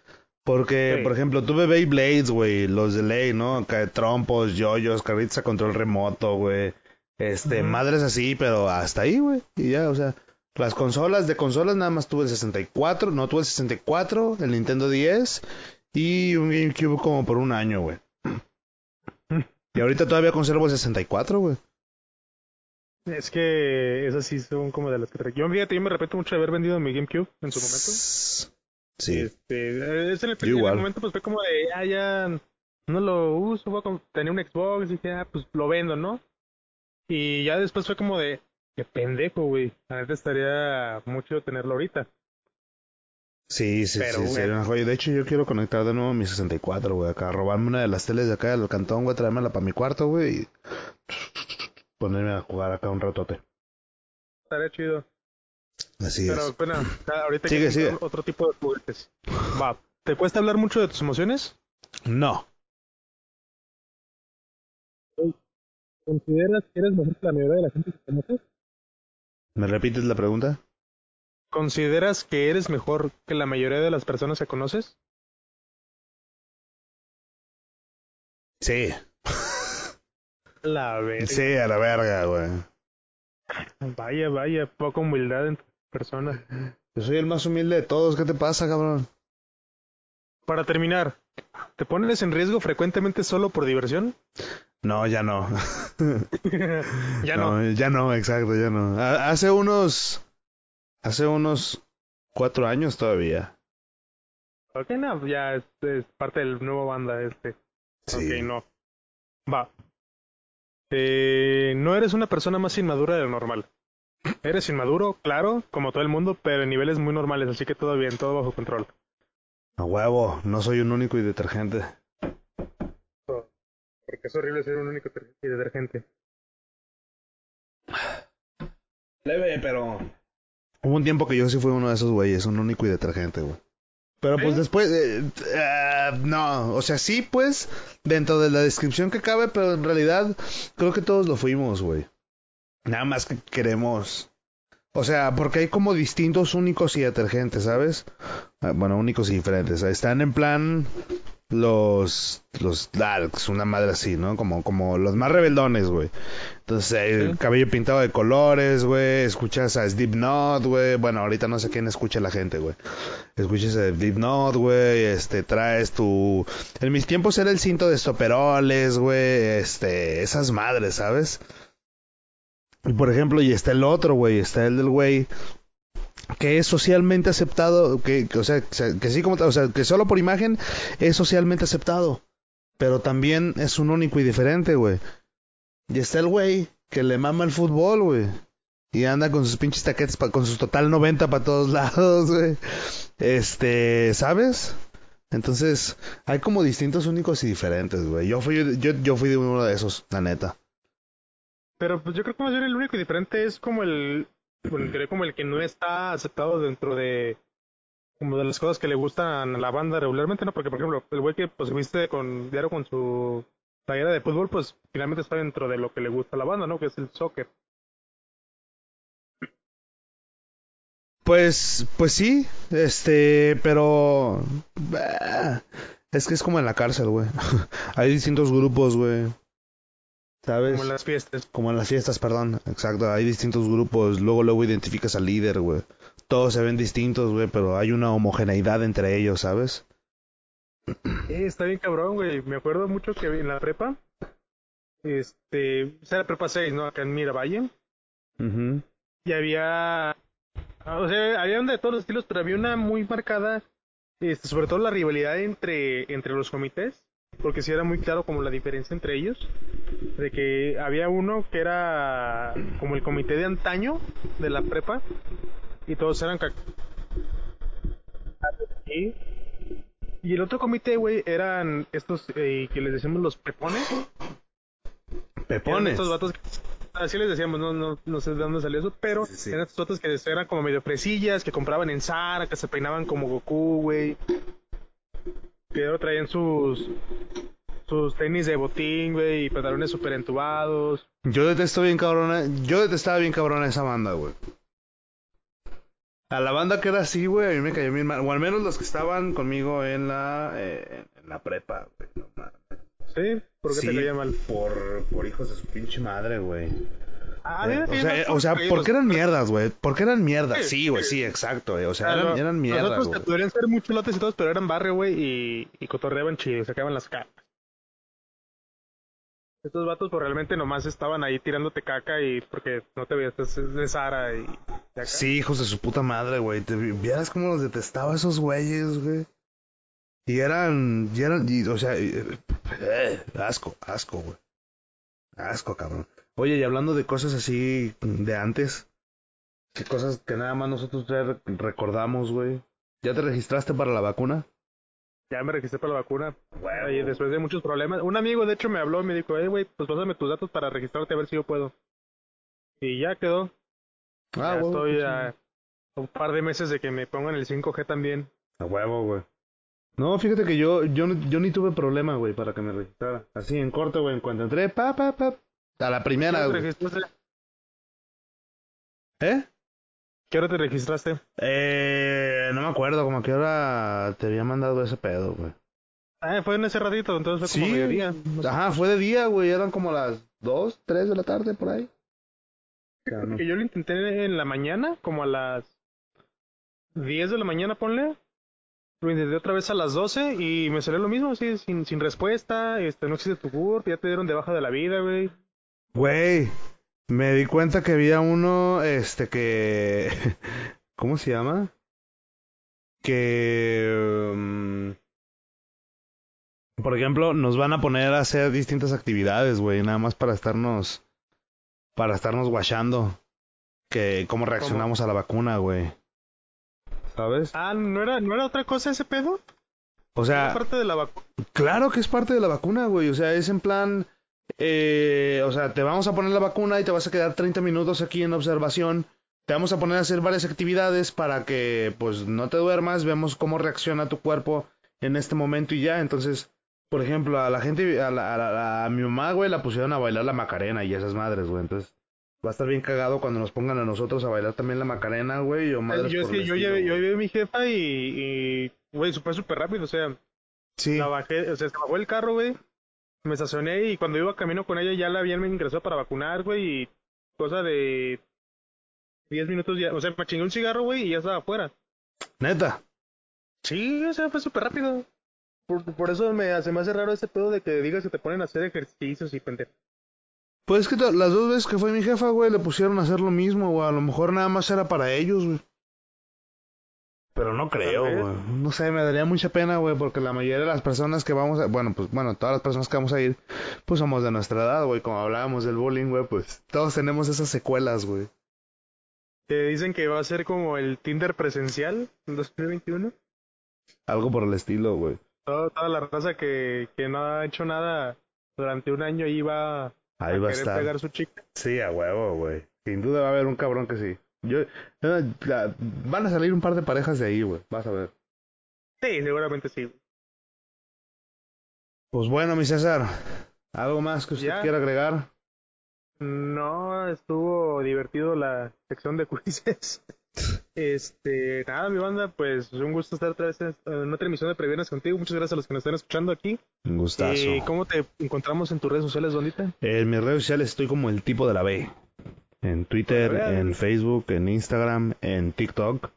Porque, Sí. por ejemplo, tuve Beyblades, güey, los de ley, ¿no? Trompos, yoyos, carritos a control remoto, güey. Este, madres así, pero hasta ahí, güey. Y ya, o sea, las consolas, de consolas nada más tuve el 64, no tuve el 64, el Nintendo 10 y un GameCube como por un año, güey. Y ahorita todavía conservo el 64, güey. Es que esas sí son como de las que... Yo, fíjate, yo me arrepiento mucho de haber vendido mi GameCube en su momento. Sí. Este, es en el, igual. momento pues fue como de, ah, ya no lo uso, voy a tenía un Xbox y dije, ah, pues lo vendo, ¿no? Y ya después fue como de, qué pendejo, güey. A neta estaría mucho tenerlo ahorita. Sí, sí, Pero, sí, güey. sería una joya. De hecho, yo quiero conectar de nuevo mi 64, güey. Acá, robarme una de las teles de acá del cantón, güey, traérmela para mi cuarto, güey. Y ponerme a jugar acá un ratote. Estaría chido. Así Pero es. bueno, ya [CLEARS THROAT] ahorita Sigue, sigue. otro tipo de juguetes. Va, ¿te cuesta hablar mucho de tus emociones? No. ¿Consideras que eres mejor que la mayoría de la gente que conoces? ¿Me repites la pregunta? ¿Consideras que eres mejor que la mayoría de las personas que conoces? Sí. La verga. Sí, a la verga, güey. Vaya, vaya, poca humildad en tu persona. Yo soy el más humilde de todos. ¿Qué te pasa, cabrón? Para terminar, ¿te pones en riesgo frecuentemente solo por diversión? No, ya no. [LAUGHS] ya no. Ya no, exacto, ya no. Ha- Hace unos... Hace unos cuatro años todavía. Ok, no, ya es, es parte del nuevo banda este. Sí. Ok, no. Va. Eh, no eres una persona más inmadura de lo normal. Eres inmaduro, claro, como todo el mundo, pero en niveles muy normales, así que todo bien, todo bajo control. A huevo, no soy un único y detergente. Porque es horrible ser un único y detergente. Leve, pero. Hubo un tiempo que yo sí fui uno de esos güeyes, un único y detergente, güey. Pero pues ¿Sí? después. eh, eh, no, o sea, sí, pues, dentro de la descripción que cabe, pero en realidad creo que todos lo fuimos, güey. Nada más que queremos. O sea, porque hay como distintos únicos y detergentes, ¿sabes? Ah, Bueno, únicos y diferentes. Están en plan los los darks, una madre así, ¿no? Como como los más rebeldones, güey. Entonces, el Sí. cabello pintado de colores, güey. Escuchas a Slipknot, güey. Bueno, ahorita no sé quién escucha la gente, güey. Escuchas a Slipknot, güey. Este, traes tu... En mis tiempos era el cinto de estoperoles, güey. Este, esas madres, ¿sabes? Y por ejemplo, y está el otro, güey. Está el del güey que es socialmente aceptado, que, que, o sea, que, sí como, o sea, que solo por imagen es socialmente aceptado, pero también es un único y diferente, güey. Y está el güey que le mama el fútbol, güey. Y anda con sus pinches taquetes, con sus total 90 para todos [LAUGHS] lados, güey. Este, ¿sabes? Entonces, hay como distintos únicos y diferentes, güey. Yo fui, yo, yo fui de uno de esos, la neta. Pero pues yo creo que más bien el único y diferente es como el, creo como el que no está aceptado dentro de como de las cosas que le gustan a la banda regularmente, ¿no? Porque por ejemplo, el güey que pues viste con diario con su playera de fútbol, pues finalmente está dentro de lo que le gusta a la banda, ¿no? Que es el soccer. Pues, pues sí, este, pero bah, es que es como en la cárcel, güey. [LAUGHS] Hay distintos grupos, güey. ¿Sabes? Como en las fiestas. Como en las fiestas, perdón. Exacto, hay distintos grupos. Luego, luego identificas al líder, güey. Todos se ven distintos, güey, pero hay una homogeneidad entre ellos, ¿sabes? Eh, está bien cabrón, güey. Me acuerdo mucho que en la prepa, este, esa era prepa 6, ¿no? Acá en Miravalle. Mhm. y había, o sea, había de todos los estilos, pero había una muy marcada, este, sobre todo la rivalidad entre, entre los comités, porque sí era muy claro como la diferencia entre ellos, de que había uno que era como el comité de antaño de la prepa, y todos eran y, y el otro comité, güey, eran estos eh, que les decimos los pepones. Pepones. Estos vatos, que- así les decíamos, no, no, no sé de dónde salió eso, pero Sí, sí. eran estos vatos que eran como medio fresillas, que compraban en Zara, que se peinaban como Goku, güey. Que luego traían sus sus tenis de botín, güey, y pantalones súper entubados. Yo detesto bien cabrona. Yo detestaba bien cabrona esa banda, güey. A la banda que era así, güey, a mí me cayó bien mal. O al menos los que estaban conmigo en la, eh, en la prepa, güey. No. ¿Sí? ¿Por qué Sí, te caía mal? Por, por hijos de su pinche madre, güey. Ah, mira, Eh, o sea, eh, o sea, porque ¿por qué eran mierdas, güey? ¿Por qué eran mierdas? Sí, güey, sí. exacto, güey. O sea, eran, eran mierdas, otros güey. que podrían ser muy chulotes y todos, pero eran barrio, güey, y, y cotorreaban chido, sacaban las caras. Estos vatos, pues realmente nomás estaban ahí tirándote caca y porque no te veías de Sara y de. Sí, hijos de su puta madre, güey. Te vi- vieras cómo los detestaba a esos güeyes, güey. Y eran, y eran, y, o sea, eh, eh, asco, asco, güey. Asco, cabrón. Oye, y hablando de cosas así de antes, ¿qué cosas que nada más nosotros tres recordamos, güey? ¿Ya te registraste para la vacuna? Ya me registré para la vacuna. Y después de muchos problemas. Un amigo, de hecho, me habló y me dijo, eh, güey, pues pásame tus datos para registrarte a ver si yo puedo. Y ya quedó. Ah, ya estoy a un par de meses de que me pongan el 5G también. A huevo, güey. No, fíjate que yo, yo, yo ni tuve problema, güey, para que me registrara. Así, en corto, güey, en cuanto entré, pa, pa, pa. A la primera, ¿Qué hora te güey. registraste? ¿Eh? ¿Qué hora te registraste? Eh, no me acuerdo, como a qué hora te había mandado ese pedo, güey. Ah, fue en ese ratito, entonces fue como mediodía. Ajá, fue de día, güey, eran como las 2, 3 de la tarde, por ahí. Que yo lo intenté en la mañana, como a las 10 de la mañana, ponle. Lo intenté otra vez a las 12 y me salió lo mismo, así, sin, sin respuesta. Este, no existe tu CURP, ya te dieron de baja de la vida, güey. Güey, me di cuenta que había uno, este, que... [LAUGHS] ¿Cómo se llama? Que... mm, por ejemplo, nos van a poner a hacer distintas actividades, güey, nada más para estarnos... Para estarnos guachando. Que cómo reaccionamos a la vacuna, güey. ¿Sabes? Ah, ¿no era, ¿no era otra cosa ese pedo? O Era sea, parte de la vacuna. Claro que es parte de la vacuna, güey. O sea, es en plan. Eh, o sea, te vamos a poner la vacuna y te vas a quedar 30 minutos aquí en observación. Te vamos a poner a hacer varias actividades para que, pues, no te duermas. Vemos cómo reacciona tu cuerpo en este momento y ya. Entonces, por ejemplo, a la gente, a, la- a la- a mi mamá, güey, la pusieron a bailar la Macarena y esas madres, güey. Entonces, va a estar bien cagado cuando nos pongan a nosotros a bailar también la Macarena, güey. O madres Yo, por el yo, llevé, yo llevé a mi jefa y, y güey, fue súper rápido, o sea, Sí. la bajé, o sea, se bajó el carro, güey, me estacioné y cuando iba camino con ella ya la habían ingresado para vacunar, güey, y cosa de 10 minutos ya, o sea, me chingué un cigarro, güey, y ya estaba afuera. Neta. Sí, o sea, fue súper rápido. Por, por eso me, hace raro ese pedo de que digas que te ponen a hacer ejercicios y pendejo. Pues es que las dos veces que fue mi jefa, güey, le pusieron a hacer lo mismo, güey. A lo mejor nada más era para ellos, güey. Pero no creo, güey. No sé, me daría mucha pena, güey, porque la mayoría de las personas que vamos a... Bueno, pues, bueno, todas las personas que vamos a ir, pues somos de nuestra edad, güey. Como hablábamos del bullying, güey, pues todos tenemos esas secuelas, güey. Te dicen que va a ser como el Tinder presencial en 2021. Algo por el estilo, güey. Toda, toda la raza que, que no ha hecho nada durante un año ahí va Ahí a va a estar. pegar su chica. Sí, a huevo, güey. Sin duda va a haber un cabrón que sí. Yo... eh, la- Van a salir un par de parejas de ahí, güey. Vas a ver. Sí, seguramente sí. Pues bueno, mi César. ¿Algo más que usted Ya. quiera agregar? No, estuvo divertido la sección de [LAUGHS] quizzes. Este, nada, mi banda, pues un gusto estar otra vez en en otra emisión de Previernes contigo. Muchas gracias a los que nos están escuchando aquí. Un gustazo. Eh, ¿Cómo te encontramos en tus redes sociales, Dondita? En mis redes sociales estoy como el tipo de la B. En Twitter, Pues, en Facebook, en Instagram, en TikTok.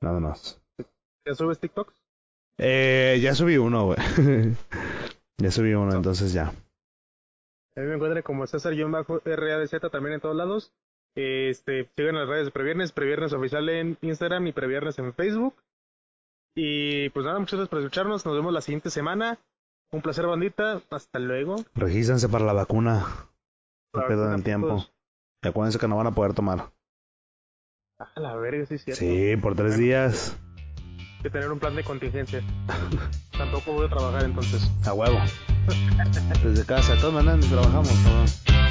Nada más. ¿Ya subes TikToks? Eh, ya subí uno, güey. [LAUGHS] ya subí uno, entonces ya. A mí me encuentran como César-RADZ también en todos lados. Este, sigan las redes de Previernes, Previernes Oficial en Instagram y Previernes en Facebook. Y pues nada, muchas gracias por escucharnos. Nos vemos la siguiente semana. Un placer, bandita. Hasta luego. Regístrense para la vacuna. No pierdan el tiempo. Y acuérdense que no van a poder tomar. Ah, la verga, sí es cierto. Sí, por tres días. Hay que tener un plan de contingencia. [LAUGHS] Tampoco voy a trabajar entonces. A huevo. Desde casa. De todas maneras, trabajamos, cabrón.